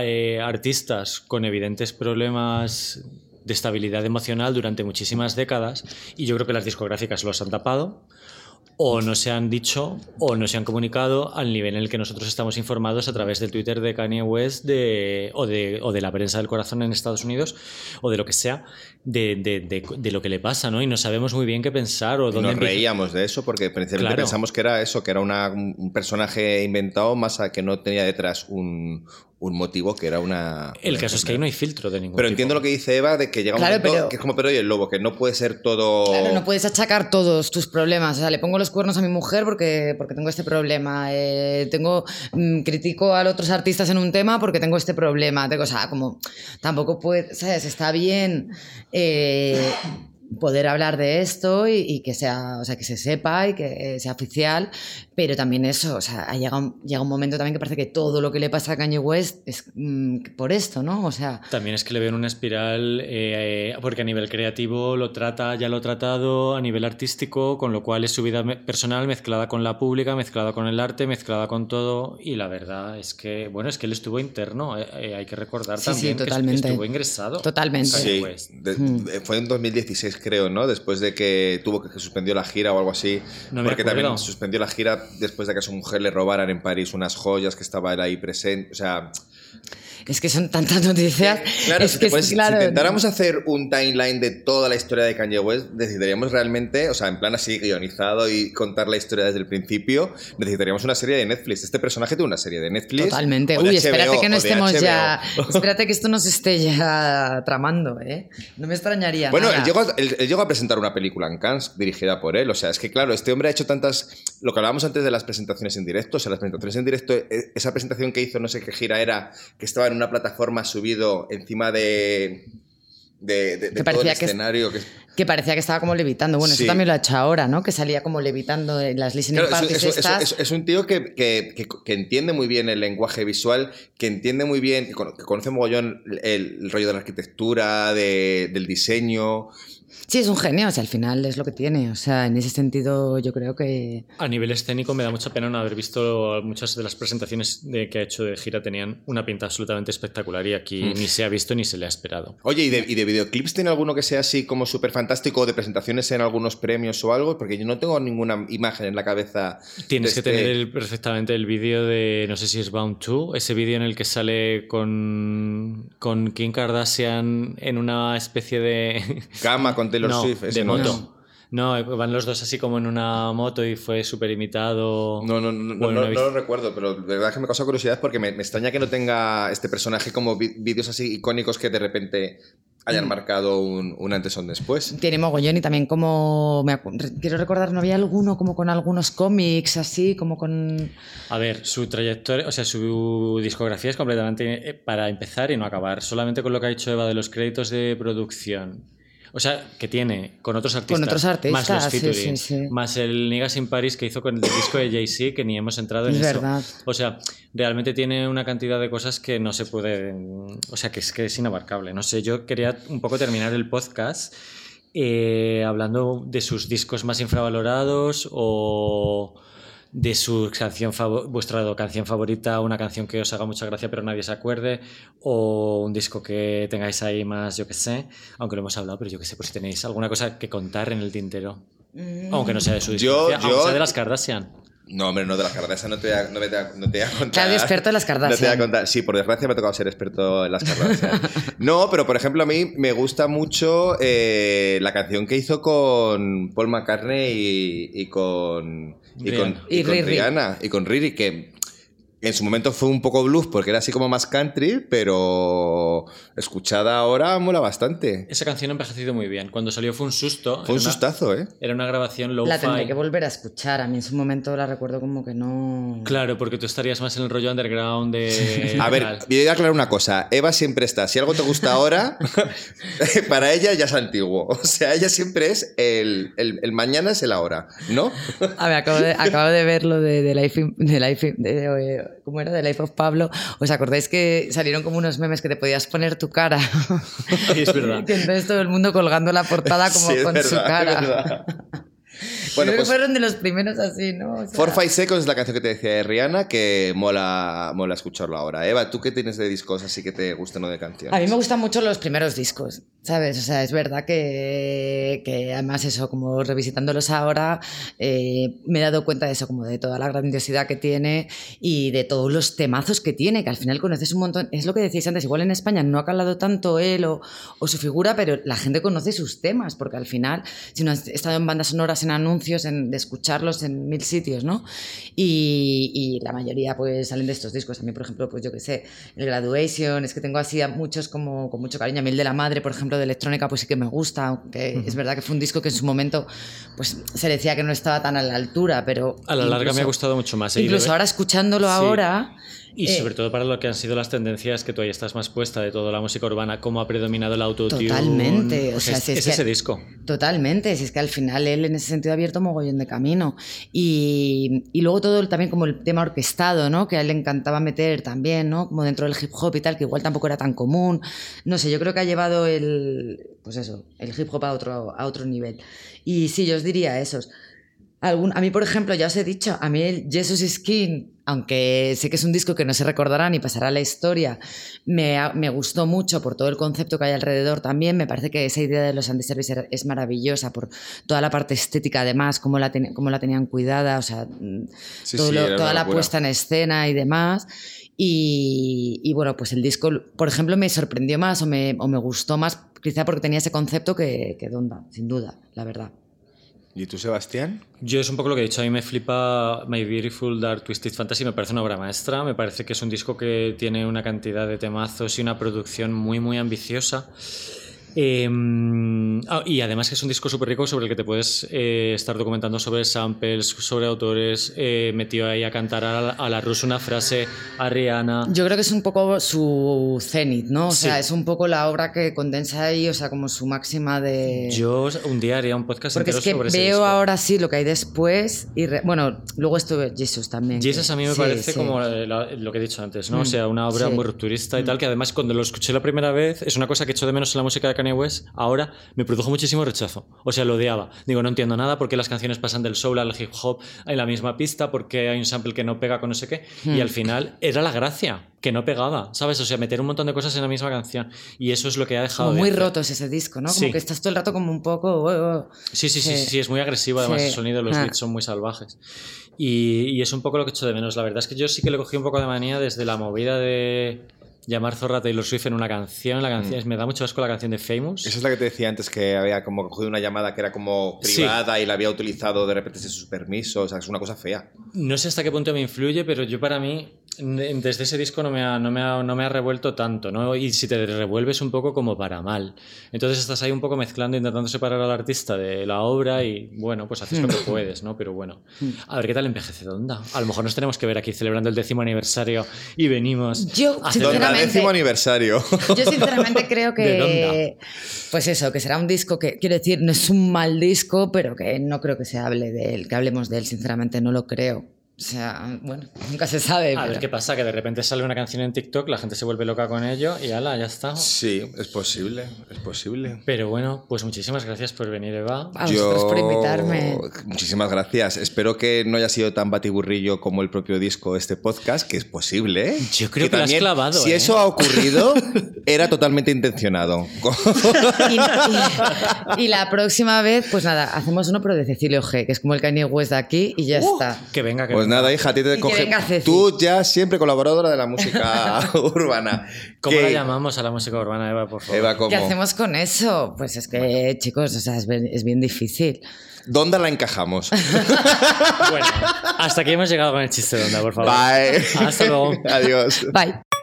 eh, artistas con evidentes problemas de estabilidad emocional durante muchísimas décadas y yo creo que las discográficas los han tapado o no se han dicho o no se han comunicado al nivel en el que nosotros estamos informados a través del Twitter de Kanye West de, o, de, o de la prensa del corazón en Estados Unidos o de lo que sea, de, de- de- de lo que le pasa, ¿no? Y no sabemos muy bien qué pensar o dónde nos empieza- reíamos de eso porque principalmente Claro. pensamos que era eso, que era una- un un personaje inventado más a que no tenía detrás un, un motivo, que era una... El una caso es que ahí no hay filtro de ningún Pero tipo. entiendo lo que dice Eva de que llega un Claro, momento pero- que es como Pedro y el Lobo, que no puede ser todo... Claro, no puedes achacar todos tus problemas. O sea, le pongo los cuernos a mi mujer porque, porque tengo este problema. Eh, tengo, mm, critico a los otros artistas en un tema porque tengo este problema. Tengo, o sea, como tampoco puede, ¿sabes? Está bien eh, poder hablar de esto y, y que sea, o sea, que se sepa y que sea oficial, pero también eso, o sea, ha llegado, un- llega un momento también que parece que todo lo que le pasa a Kanye West es mm, por esto, ¿no? O sea, También es que le veo en una espiral, eh, porque a nivel creativo lo trata, ya lo ha tratado, a nivel artístico, con lo cual es su vida me- personal mezclada con la pública, mezclada con el arte, mezclada con todo. Y la verdad es que, bueno, es que él estuvo interno, eh, eh, hay que recordar Sí, sí, también que estuvo ingresado. Totalmente. Sí, de- Hmm. de- fue en 2016 creo, ¿no? Después de que tuvo que que suspendió la gira o algo así. No me porque acuerdo. también suspendió la gira después de que a su mujer le robaran en París unas joyas que estaba él ahí presente. O sea, es que son tantas noticias. claro, es si, que puedes- intentáramos hacer un timeline de toda la historia de Kanye West, necesitaríamos realmente, o sea, en plan así guionizado y contar la historia desde el principio, necesitaríamos una serie de Netflix. Este personaje tiene una serie de Netflix. Totalmente. o de Uy, HBO, espérate que no estemos HBO. ya. Espérate que esto no se esté ya tramando, ¿eh? No me extrañaría. Bueno, nada. él llegó, a, él- él llegó a presentar una película en Cannes dirigida por él. O sea, es que claro, este hombre ha hecho tantas. Lo que hablábamos antes de las presentaciones en directo. O sea, las presentaciones en directo, eh, esa presentación que hizo, no sé qué gira era, que estaba en una plataforma subido encima de. de, de- de Que todo el parecía que es- escenario. que- Que parecía que estaba como levitando. Bueno, Sí. eso también lo ha hecho ahora, ¿no? Que salía como levitando en las listening Claro, es, parties es- es- estas. es- es un tío que, que- que- entiende muy bien el lenguaje visual, que entiende muy bien, que conoce mogollón el, el rollo de la arquitectura, de- del diseño. Sí, es un genio, o sea, al final es lo que tiene. O sea, en ese sentido yo creo que... A nivel escénico me da mucha pena no haber visto muchas de las presentaciones de, que ha hecho de gira tenían una pinta absolutamente espectacular y aquí Mm. ni se ha visto ni se le ha esperado. Oye, ¿y de, y de videoclips tiene alguno que sea así como súper fantástico o de presentaciones en algunos premios o algo? Porque yo no tengo ninguna imagen en la cabeza. Tienes que este- tener el- perfectamente el vídeo de, no sé si es Bound 2, ese vídeo en el que sale con, con Kim Kardashian en una especie de... Cama con Taylor no, Swift. ese de no es. moto. No, van los dos así como en una moto y fue súper imitado. No, no, no, no, Bueno, no- he no lo recuerdo, pero de verdad que me causa curiosidad porque me, me extraña que no tenga este personaje como vídeos así icónicos que de repente Mm. hayan marcado un, un antes o un después. Tiene mogollón y también como... me quiero recordar, ¿no había alguno como con algunos cómics así, como con... A ver, su trayectoria, o sea, su discografía es completamente eh, para empezar y no acabar. Solamente con lo que ha dicho Eva de los créditos de producción. O sea, que tiene con otros artistas. Con otros artistas, Más los sí, sí, sí. Más el Niggas in Paris que hizo con el disco de Jay-Z, que ni hemos entrado en Es eso. verdad. O sea, realmente tiene una cantidad de cosas que no se puede. O sea, que es que es inabarcable. No sé, yo quería un poco terminar el podcast. eh, hablando de sus discos más infravalorados o de su canción vuestra canción favorita, una canción que os haga mucha gracia pero nadie se acuerde, o un disco que tengáis ahí más, yo que sé, aunque lo hemos hablado, pero yo que sé, por si tenéis alguna cosa que contar en el tintero, aunque no sea de su Yo- discografía, aunque yo- sea de las Kardashian. No, hombre, no de las Kardashian, no te voy a, no me te no te voy a contar. Claudio, experto en las No te voy a Kardashian. contar. Sí, por desgracia me ha tocado ser experto en las Kardashian. no, pero por ejemplo, a mí me gusta mucho eh, la canción que hizo con Paul McCartney y, y con. Y con, Rihanna. y Y con Riri. Rihanna y con Riri, que en su momento fue un poco blues porque era así como más country, pero escuchada ahora mola bastante. Esa canción ha envejecido muy bien. Cuando salió fue un susto. Fue un una- sustazo, ¿eh? Era una grabación low La tendré que volver a escuchar. A mí en su momento la recuerdo como que no. Claro, porque tú estarías más en el rollo underground de... A ver, voy a aclarar una cosa. Eva siempre está. Si algo te gusta ahora, para ella ya es antiguo. O sea, ella siempre es el, el- el mañana es el ahora, ¿no? A ver, acabo de, acabo de ver lo de, de Life, in- de Life in- de, ¿cómo era? De Life of Pablo. ¿Os acordáis que salieron como unos memes que te podías poner tu cara? Sí, es verdad. que entonces todo el mundo colgando la portada como Sí, con su verdad, cara. Bueno, pues fueron de los primeros así, ¿no? O sea, Four Five Seconds es la canción que te decía de Rihanna que mola, mola escucharlo ahora. Eva, ¿tú qué tienes de discos así que te gustan o de canciones? A mí me gustan mucho los primeros discos, ¿sabes? O sea, es verdad que, que además eso, como revisitándolos ahora, eh, me he dado cuenta de eso, como de toda la grandiosidad que tiene y de todos los temazos que tiene, que al final conoces un montón. Es lo que decíais antes, igual en España no ha calado tanto él o, o su figura, pero la gente conoce sus temas, porque al final, si no has estado en bandas sonoras, en anuncios, en, de escucharlos en mil sitios, ¿no? Y, y la mayoría pues salen de estos discos. A mí, por ejemplo, pues yo qué sé, el Graduation, es que tengo así a muchos como con mucho cariño. A mí el de la madre, por ejemplo, de electrónica, pues sí que me gusta, aunque es verdad que fue un disco que en su momento pues se decía que no estaba tan a la altura, pero... A la larga me ha incluso- gustado mucho más. ¿eh? Incluso ahora escuchándolo Sí. ahora... Y eh, sobre todo para lo que han sido las tendencias que tú ahí estás más puesta de toda la música urbana, cómo ha predominado el autotune. Totalmente, o sea, es, si es es que- ese disco. Totalmente, si es que al final él en ese sentido ha abierto mogollón de camino. Y, y luego todo también como el tema orquestado, ¿no? Que a él le encantaba meter también, ¿no? Como dentro del hip hop y tal, que igual tampoco era tan común. No sé, yo creo que ha llevado el, pues eso, el hip hop a otro, a otro nivel. Y sí, yo os diría esos. Algún, a mí, por ejemplo, ya os he dicho, a mí el Jesus is King, aunque sé que es un disco que no se recordará ni pasará a la historia, me, gustó mucho por todo el concepto que hay alrededor también. Me parece que esa idea de los anti-service es maravillosa por toda la parte estética, además, cómo la, ten- cómo la tenían cuidada, o sea, mm, Sí, todo sí, lo- toda la puesta en escena y demás. Y, y bueno, pues el disco, por ejemplo, me sorprendió más o me, o me gustó más, quizá porque tenía ese concepto que, que Donda, sin duda, la verdad. ¿Y tú, Sebastián? Yo es un poco lo que he dicho, a mí me flipa My Beautiful Dark Twisted Fantasy, me parece una obra maestra, me parece que es un disco que tiene una cantidad de temazos y una producción muy muy ambiciosa. Eh, y además que es un disco súper rico sobre el que te puedes eh, estar documentando sobre samples, sobre autores, eh, metió ahí a cantar a la, a la Rus una frase, a Rihanna. Yo creo que es un poco su cenit, ¿no? O sea, Sí. es un poco la obra que condensa ahí, o sea, como su máxima de... Yo un día haría un podcast Porque entero es que sobre ese veo disco. ahora sí lo que hay después y... re- Bueno, luego estuve Jesus también. que- Jesus a mí me sí, parece sí. como eh, la- lo que he dicho antes, ¿no? O Mm, sea, una obra. Mm. muy rupturista y tal, que además cuando lo escuché la primera vez, es una cosa que echo de menos en la música de Kanye West, ahora me produjo muchísimo rechazo. O sea, lo odiaba. Digo, no entiendo nada porque las canciones pasan del soul al hip hop en la misma pista, porque hay un sample que no pega con no sé qué. Mm. Y al final era la gracia, que no pegaba, ¿sabes? O sea, meter un montón de cosas en la misma canción. Y eso es lo que ha dejado Como de muy hacer. rotos ese disco, ¿no? Como Sí. que estás todo el rato como un poco... oh, oh. Sí, sí, sí, Sí. sí, sí, es muy agresivo además Sí. el sonido, los Ah. beats son muy salvajes. Y, y es un poco lo que echo de menos. La verdad es que yo sí que le cogí un poco de manía desde la movida de llamar zorra a Taylor Swift en una canción. La canción me da mucho asco la canción de Famous. Esa es la que te decía antes que había como cogido una llamada que era como Sí. privada y la había utilizado de repente sin su permiso. O sea, es una cosa fea. No sé hasta qué punto me influye, pero yo para mí, desde ese disco no me ha, no me ha, no me ha revuelto tanto, ¿no? Y si te revuelves un poco como para mal. Entonces estás ahí un poco mezclando, intentando separar al artista de la obra y, bueno, pues haces lo que puedes, ¿no? Pero bueno, a ver qué tal envejece Donda. A lo mejor nos tenemos que ver aquí celebrando el décimo aniversario y venimos Yo, a celebrar sinceramente, décimo aniversario. yo sinceramente creo ¿De que, pues eso, que será un disco que, quiero decir, no es un mal disco, pero que no creo que se hable de él, que hablemos de él, sinceramente no lo creo. O sea, bueno, nunca se sabe. A ver qué pasa, que de repente sale una canción en TikTok, la gente se vuelve loca con ello y ala, ya está. Sí, es posible, es posible. Pero bueno, pues muchísimas gracias por venir, Eva. A vosotros por invitarme. Muchísimas gracias. Espero que no haya sido tan batiburrillo como el propio disco este podcast, que es posible. ¿eh? Yo creo que lo has clavado, Si ¿eh? eso ha ocurrido, era totalmente intencionado. Y, y- y la próxima vez, pues nada, hacemos uno pero de Cecilio G, que es como el Kanye West de aquí y ya está. Que venga, que Pues nada, hija, a ti te coge. Tú ya siempre colaboradora de la música urbana. ¿Cómo la llamamos a la música urbana, Eva, por favor? Eva, ¿cómo? ¿Qué hacemos con eso? Pues es que, chicos, o sea, es bien, es bien difícil. ¿Dónde la encajamos? Bueno, hasta aquí hemos llegado con el chiste de onda, por favor. Bye. Hasta luego. Adiós. Bye.